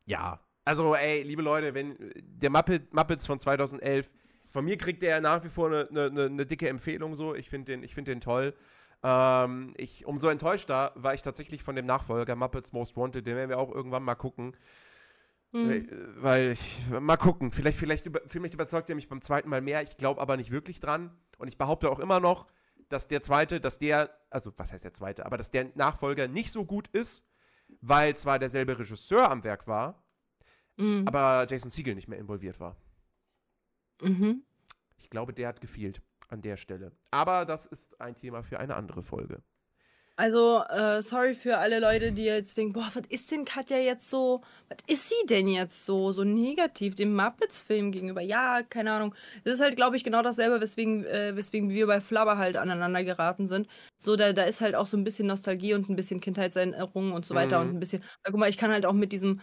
ja, also ey, liebe Leute, wenn der Muppet, Muppets von 2011, von mir kriegt der nach wie vor eine, eine, eine dicke Empfehlung so. Ich finde den, find den toll. Ähm, ich, umso enttäuschter war ich tatsächlich von dem Nachfolger Muppets Most Wanted. Den werden wir auch irgendwann mal gucken. Mhm. Weil ich, mal gucken, vielleicht, vielleicht, über, vielleicht überzeugt er mich beim zweiten Mal mehr. Ich glaube aber nicht wirklich dran. Und ich behaupte auch immer noch, dass der zweite, dass der, also was heißt der zweite, aber dass der Nachfolger nicht so gut ist, weil zwar derselbe Regisseur am Werk war, mhm. aber Jason Siegel nicht mehr involviert war. Mhm. Ich glaube, der hat gefehlt an der Stelle. Aber das ist ein Thema für eine andere Folge. Also, äh, sorry für alle Leute, die jetzt denken, boah, was ist denn Katja jetzt so, was ist sie denn jetzt so, so negativ dem Muppets-Film gegenüber? Ja, keine Ahnung. Das ist halt, glaube ich, genau dasselbe, weswegen, äh, weswegen wir bei Flubber halt aneinander geraten sind. So, da, da ist halt auch so ein bisschen Nostalgie und ein bisschen Kindheitserinnerungen und so weiter mhm. und ein bisschen, guck mal, ich kann halt auch mit diesem,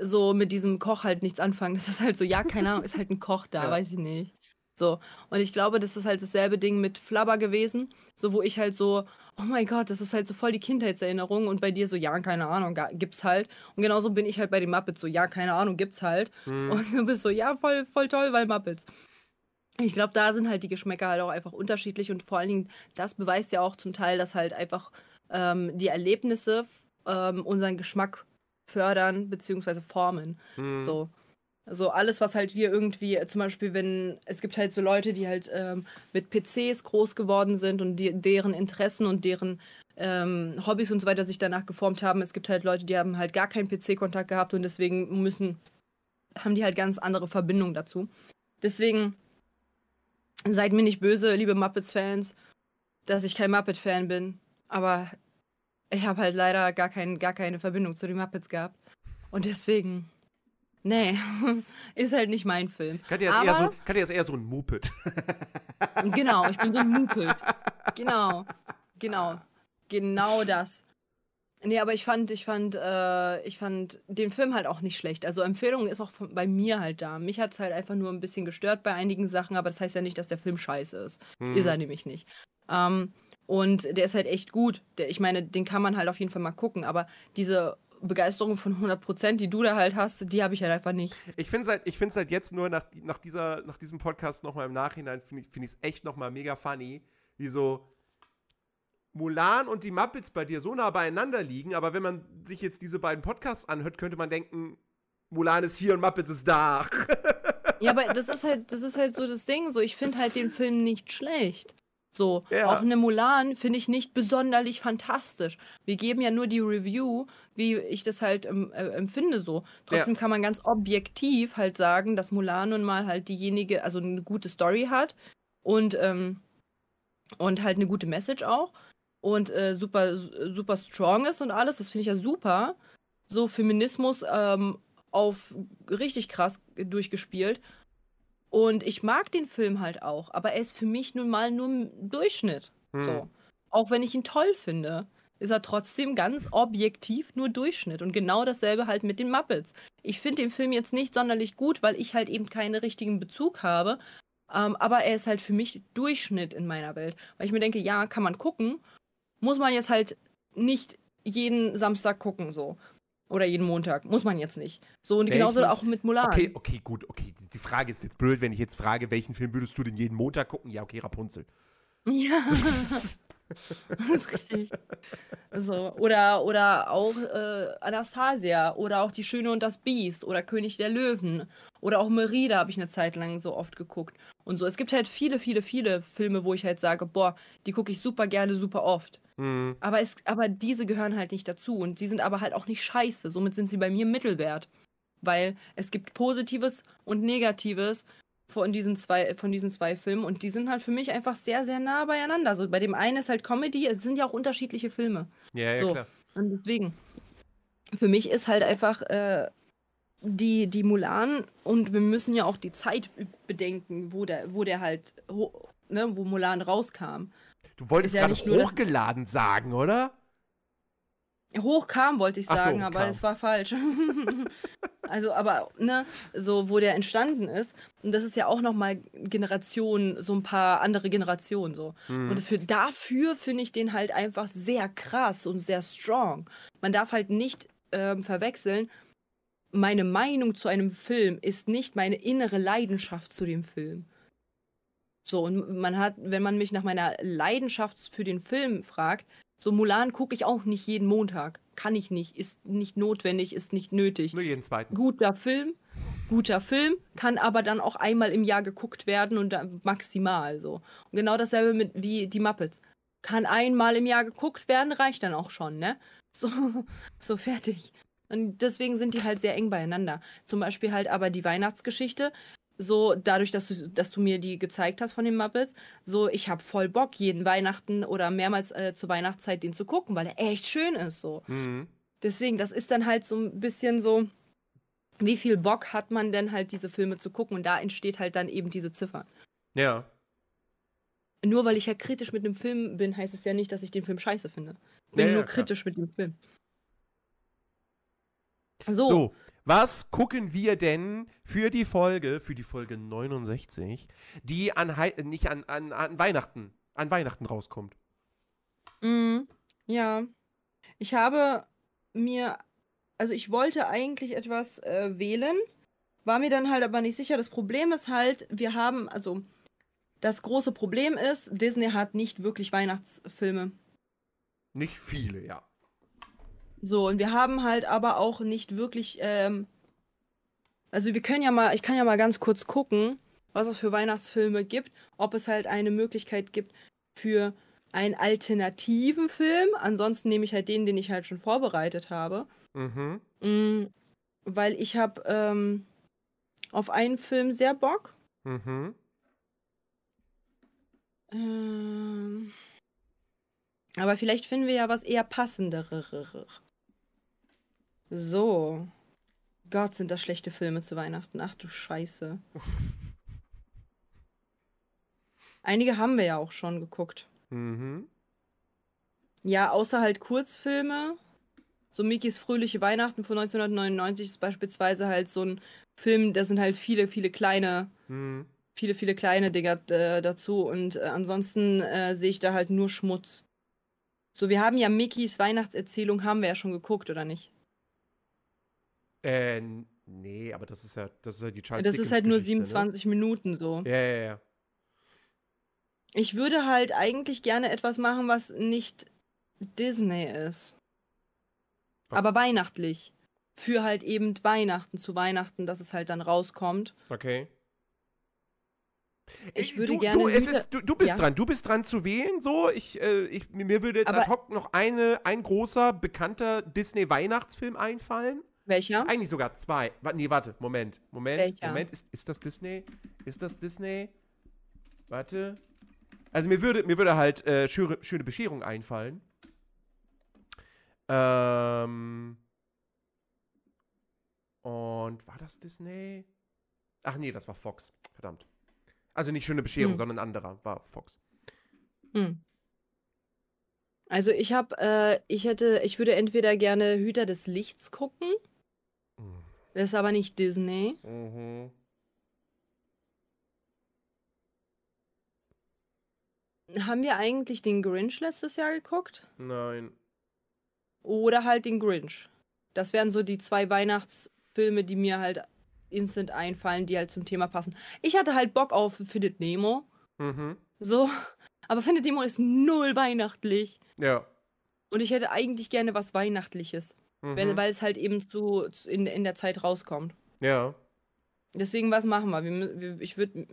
so mit diesem Koch halt nichts anfangen. Das ist halt so, ja, keine Ahnung, ist halt ein Koch da, ja. weiß ich nicht. So. Und ich glaube, das ist halt dasselbe Ding mit Flubber gewesen. So, wo ich halt so, oh mein Gott, das ist halt so voll die Kindheitserinnerung. Und bei dir so, ja, keine Ahnung, gibt's halt. Und genauso bin ich halt bei den Muppets so, ja, keine Ahnung, gibt's halt. Mhm. Und du bist so, ja, voll, voll toll, weil Muppets. Ich glaube, da sind halt die Geschmäcker halt auch einfach unterschiedlich. Und vor allen Dingen, das beweist ja auch zum Teil, dass halt einfach ähm, die Erlebnisse ähm, unseren Geschmack fördern bzw. formen. Mhm. So. Also alles, was halt wir irgendwie, zum Beispiel, wenn es gibt halt so Leute, die halt ähm, mit PCs groß geworden sind und die, deren Interessen und deren ähm, Hobbys und so weiter sich danach geformt haben. Es gibt halt Leute, die haben halt gar keinen PC-Kontakt gehabt und deswegen müssen, haben die halt ganz andere Verbindungen dazu. Deswegen seid mir nicht böse, liebe Muppets-Fans, dass ich kein Muppet-Fan bin. Aber ich habe halt leider gar, kein, gar keine Verbindung zu den Muppets gehabt. Und deswegen, nee, ist halt nicht mein Film. Katja ist, Aber, eher so, Katja ist eher so ein Muppet. Genau, ich bin so ein Muppet. Genau, genau, genau das. Nee, aber ich fand, ich fand, äh, ich fand den Film halt auch nicht schlecht. Also Empfehlung ist auch von, bei mir halt da. Mich hat es halt einfach nur ein bisschen gestört bei einigen Sachen, aber das heißt ja nicht, dass der Film scheiße ist. Hm. Ist er nämlich nicht. Ähm, und der ist halt echt gut. Der, ich meine, den kann man halt auf jeden Fall mal gucken, aber diese Begeisterung von 100%, die du da halt hast, die habe ich halt einfach nicht. Ich finde es halt, ich halt jetzt nur nach, nach, dieser, nach diesem Podcast nochmal im Nachhinein, finde ich es find echt nochmal mega funny, wie so Mulan und die Muppets bei dir so nah beieinander liegen, aber wenn man sich jetzt diese beiden Podcasts anhört, könnte man denken, Mulan ist hier und Muppets ist da. Ja, aber das ist halt, das ist halt so das Ding. So, ich finde halt den Film nicht schlecht. So, Ja. auch eine Mulan finde ich nicht besonderlich fantastisch. Wir geben ja nur die Review, wie ich das halt ähm, äh, empfinde so. Trotzdem kann man ganz objektiv halt sagen, dass Mulan nun mal halt diejenige, also eine gute Story hat und, ähm, und halt eine gute Message auch und äh, super, super strong ist und alles. Das finde ich ja super. So Feminismus ähm, auf richtig krass durchgespielt. Und ich mag den Film halt auch, aber er ist für mich nun mal nur ein Durchschnitt. Hm. So. Auch wenn ich ihn toll finde, ist er trotzdem ganz objektiv nur Durchschnitt. Und genau dasselbe halt mit den Muppets. Ich finde den Film jetzt nicht sonderlich gut, weil ich halt eben keinen richtigen Bezug habe. Ähm, aber er ist halt für mich Durchschnitt in meiner Welt. Weil ich mir denke, ja, kann man gucken. Muss man jetzt halt nicht jeden Samstag gucken, so. Oder jeden Montag. Muss man jetzt nicht. So, und Welchen- genauso auch mit Mulan. Okay, okay, gut, okay. Die- Die Frage ist jetzt blöd, wenn ich jetzt frage, welchen Film würdest du denn jeden Montag gucken? Ja, okay, Rapunzel. Ja. das ist richtig. So. Oder, oder auch äh, Anastasia oder auch Die Schöne und das Biest oder König der Löwen oder auch Merida habe ich eine Zeit lang so oft geguckt. Und so. Es gibt halt viele, viele, viele Filme, wo ich halt sage, boah, die gucke ich super gerne, super oft. Hm. Aber, es, aber diese gehören halt nicht dazu und sie sind aber halt auch nicht scheiße. Somit sind sie bei mir Mittelwert. Weil es gibt Positives und Negatives von diesen zwei, von diesen zwei Filmen und die sind halt für mich einfach sehr, sehr nah beieinander. So bei dem einen ist halt Comedy, es sind ja auch unterschiedliche Filme. Ja, ja, So. klar. Und deswegen, für mich ist halt einfach äh, die, die Mulan und wir müssen ja auch die Zeit bedenken, wo der, wo der halt, ne, wo Mulan rauskam. Du wolltest ja gerade nicht nur das- hochgeladen sagen, oder? Hochkam, wollte ich Ach so, sagen, aber kam. es war falsch. also, aber, ne, so, wo der entstanden ist. Und das ist ja auch nochmal Generationen, so ein paar andere Generationen so. Hm. Und für, dafür finde ich den halt einfach sehr krass und sehr strong. Man darf halt nicht ähm, verwechseln, meine Meinung zu einem Film ist nicht meine innere Leidenschaft zu dem Film. So, und man hat, wenn man mich nach meiner Leidenschaft für den Film fragt, so Mulan gucke ich auch nicht jeden Montag. Kann ich nicht, ist nicht notwendig, ist nicht nötig. Nur jeden zweiten. Guter Film, guter Film, kann aber dann auch einmal im Jahr geguckt werden und dann maximal so. Und genau dasselbe mit wie die Muppets. Kann einmal im Jahr geguckt werden, reicht dann auch schon, ne? So, so fertig. Und deswegen sind die halt sehr eng beieinander. Zum Beispiel halt aber die Weihnachtsgeschichte. So, dadurch, dass du, dass du mir die gezeigt hast von den Muppets, so, ich habe voll Bock, jeden Weihnachten oder mehrmals äh, zur Weihnachtszeit den zu gucken, weil er echt schön ist, so. Hm. Deswegen, das ist dann halt so ein bisschen so, wie viel Bock hat man denn halt diese Filme zu gucken? Und da entsteht halt dann eben diese Ziffer. Ja. Nur weil ich ja kritisch mit dem Film bin, heißt es ja nicht, dass ich den Film scheiße finde. Ich bin Ja, ja, nur klar. kritisch mit dem Film. So, So, was gucken wir denn für die Folge, für die Folge 69, die an Hei- nicht an, an, an Weihnachten, an Weihnachten rauskommt? Mhm. Ja. Ich habe mir, also ich wollte eigentlich etwas äh, wählen, war mir dann halt aber nicht sicher. Das Problem ist halt, wir haben, also das große Problem ist, Disney hat nicht wirklich Weihnachtsfilme. Nicht viele, ja. So, und wir haben halt aber auch nicht wirklich, ähm, also wir können ja mal, ich kann ja mal ganz kurz gucken, was es für Weihnachtsfilme gibt, ob es halt eine Möglichkeit gibt für einen alternativen Film. Ansonsten nehme ich halt den, den ich halt schon vorbereitet habe. Mhm. Mm, weil ich habe ähm, auf einen Film sehr Bock. Mhm. Ähm, aber vielleicht finden wir ja was eher passenderes. So. Gott, sind das schlechte Filme zu Weihnachten. Ach du Scheiße. Einige haben wir ja auch schon geguckt. Mhm. Ja, außer halt Kurzfilme. So Mikis Fröhliche Weihnachten von 1999 ist beispielsweise halt so ein Film, da sind halt viele, viele kleine, Mhm. viele, viele kleine Dinger äh, dazu. Und äh, ansonsten äh, sehe ich da halt nur Schmutz. So, wir haben ja Mikis Weihnachtserzählung, haben wir ja schon geguckt, oder nicht? Äh, nee, aber das ist ja, das ist ja die Charles Das ist halt nur Dickens-Geschichte, 27 Minuten so. Ne? Ja, ja, ja. Ich würde halt eigentlich gerne etwas machen, was nicht Disney ist. Ok- Aber weihnachtlich. Für halt eben Weihnachten, zu Weihnachten, dass es halt dann rauskommt. Okay. Ich würde du, gerne Du, ist, du, du bist Ja. dran. Du bist dran zu wählen. So, ich, äh, ich, mir würde jetzt Aber- ad hoc noch eine, ein großer, bekannter Disney-Weihnachtsfilm einfallen. Welcher? Eigentlich sogar zwei. Nee, warte, Moment. Moment, Welcher? Moment. Ist, ist das Disney? Ist das Disney? Warte. Also mir würde, mir würde halt äh, schöne, schöne Bescherung einfallen. Ähm. Und war das Disney? Ach nee, das war Fox. Verdammt. Also nicht schöne Bescherung, Hm. sondern ein anderer. War Fox. Hm. Also ich habe, äh, ich hätte, ich würde entweder gerne Hüter des Lichts gucken. Das ist aber nicht Disney. Mhm. Haben wir eigentlich den Grinch letztes Jahr geguckt? Nein. Oder halt den Grinch. Das wären so die zwei Weihnachtsfilme, die mir halt instant einfallen, die halt zum Thema passen. Ich hatte halt Bock auf Findet Nemo. Mhm. So. Aber Findet Nemo ist null weihnachtlich. Ja. Und ich hätte eigentlich gerne was Weihnachtliches. Mhm. Weil es halt eben zu, zu in, in der Zeit rauskommt. ja. Deswegen, was machen wir? wir, wir ich würde.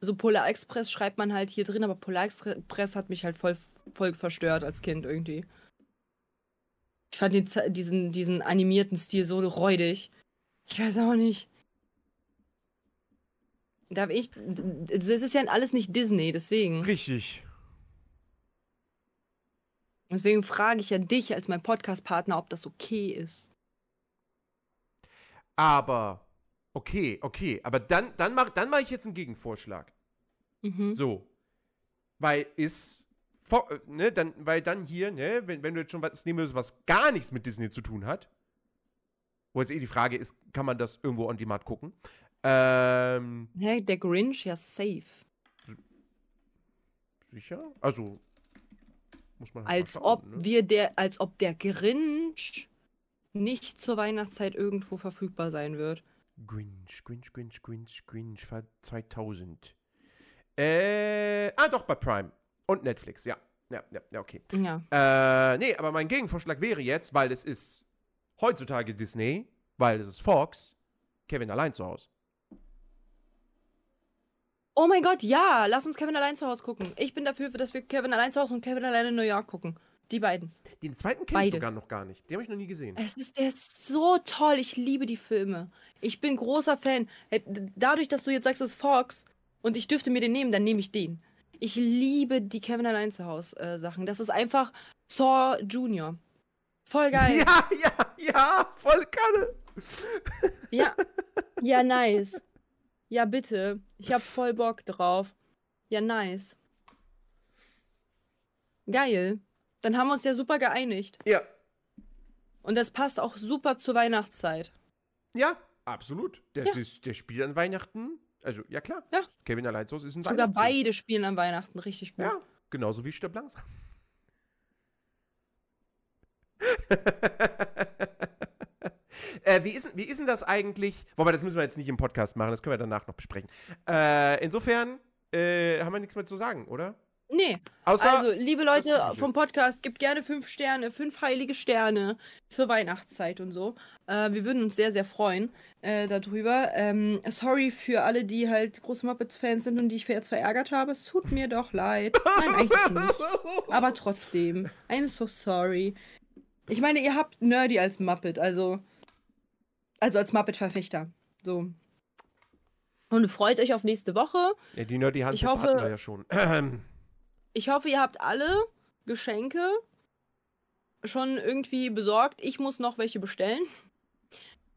So Polar Express schreibt man halt hier drin, aber Polar Express hat mich halt voll, voll verstört als Kind irgendwie. Ich fand den, diesen, diesen animierten Stil so räudig. Ich weiß auch nicht. Darf ich. Es ist ja alles nicht Disney, deswegen. Richtig. Deswegen frage ich ja dich als mein Podcast-Partner, ob das okay ist. Aber, okay, okay. Aber dann, dann mache dann mach ich jetzt einen Gegenvorschlag. Mhm. So. Weil ist. Ne, dann, weil dann hier, ne, wenn, wenn du jetzt schon was nehmen würdest, was gar nichts mit Disney zu tun hat. Wo jetzt eh die Frage ist, kann man das irgendwo on demand gucken? Ähm, Hä, der Grinch, ja, safe. sicher? Also, Als mal ob ne? wir der, als ob der Grinch nicht zur Weihnachtszeit irgendwo verfügbar sein wird. Grinch, Grinch, Grinch, Grinch, Grinch, war 2000. Äh, ah, doch, bei Prime. Und Netflix, ja. Ja, ja, ja, okay. Ja. Äh, nee, aber mein Gegenvorschlag wäre jetzt, weil es ist heutzutage Disney, weil es ist Fox, Kevin allein zu Hause. Oh mein Gott, ja, lass uns Kevin allein zu Hause gucken. Ich bin dafür, dass wir Kevin allein zu Hause und Kevin allein in New York gucken. Die beiden. Den zweiten kenne ich sogar noch gar nicht. Den habe ich noch nie gesehen. Es ist, der ist so toll. Ich liebe die Filme. Ich bin großer Fan. Hätt- Dadurch, dass du jetzt sagst, es ist Fox und ich dürfte mir den nehmen, dann nehme ich den. Ich liebe die Kevin allein zu Hause äh, Sachen. Das ist einfach Thor Junior. Voll geil. Ja, ja, ja, voll Kanne. Ja. Ja, nice. Ja, bitte. Ich hab voll Bock drauf. Ja, nice. Geil. Dann haben wir uns ja super geeinigt. Ja, Und das passt auch super zur Weihnachtszeit. ja, absolut. Der, Ja. ist, der spielt an Weihnachten. Also, ja klar. Ja. Kevin allein zu Hause ist ein Sogar beide spielen an Weihnachten richtig gut. Ja, genauso wie Stirb langsam. äh, wie, ist, wie ist denn das eigentlich? Wobei, das müssen wir jetzt nicht im Podcast machen, das können wir danach noch besprechen. Äh, insofern äh, haben wir nichts mehr zu sagen, oder? Nee. Außer, also, liebe Leute vom Podcast, gebt gerne fünf Sterne, fünf heilige Sterne zur Weihnachtszeit und so. Äh, wir würden uns sehr, sehr freuen äh, darüber. Ähm, sorry für alle, die halt große Muppets-Fans sind und die ich jetzt verärgert habe. Es tut mir doch leid. Nein, eigentlich nicht. Aber trotzdem. I'm so sorry. Ich meine, ihr habt Nerdy als Muppet, also. Also als Muppet-Verfechter. So. Und freut euch auf nächste Woche. ja, die Nerdy Hand Ich hoffe- hatten wir ja schon. Ich hoffe, ihr habt alle Geschenke schon irgendwie besorgt. Ich muss noch welche bestellen.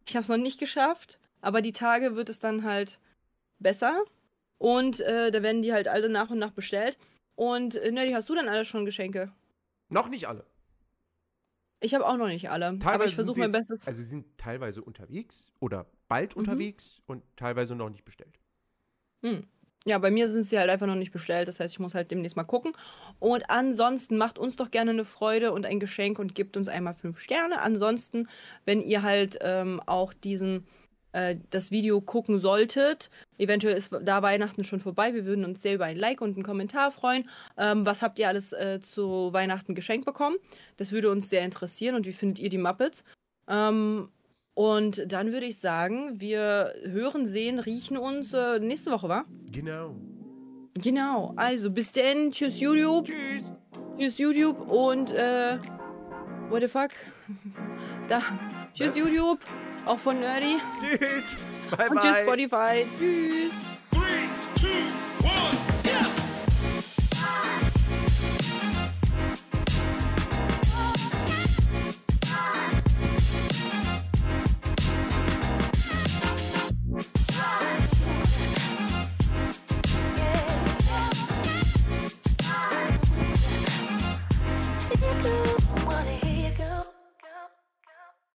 Ich habe es noch nicht geschafft, aber die Tage wird es dann halt besser. Und äh, da werden die halt alle nach und nach bestellt. Und äh, Nerdy, hast du denn alle schon Geschenke? Noch nicht alle. Ich habe auch noch nicht alle, aber Teilweise ich versuche mein jetzt- Bestes. Also sie sind teilweise unterwegs oder bald Mhm. unterwegs und teilweise noch nicht bestellt. Hm. Ja, bei mir sind sie halt einfach noch nicht bestellt. Das heißt, ich muss halt demnächst mal gucken. Und ansonsten macht uns doch gerne eine Freude und ein Geschenk und gebt uns einmal fünf Sterne. Ansonsten, wenn ihr halt ähm, auch diesen äh, das Video gucken solltet, eventuell ist da Weihnachten schon vorbei. Wir würden uns sehr über ein Like und einen Kommentar freuen. Ähm, was habt ihr alles äh, zu Weihnachten geschenkt bekommen? Das würde uns sehr interessieren. Und wie findet ihr die Muppets? Ähm, und dann würde ich sagen, wir hören, sehen, riechen uns äh, nächste Woche, wa? Genau. Genau, also bis denn. Tschüss YouTube. Tschüss. Tschüss YouTube und äh. What the fuck? Da. Tschüss YouTube. Auch von Nerdy. Tschüss. Bye, bye. Spotify. Three, two, one!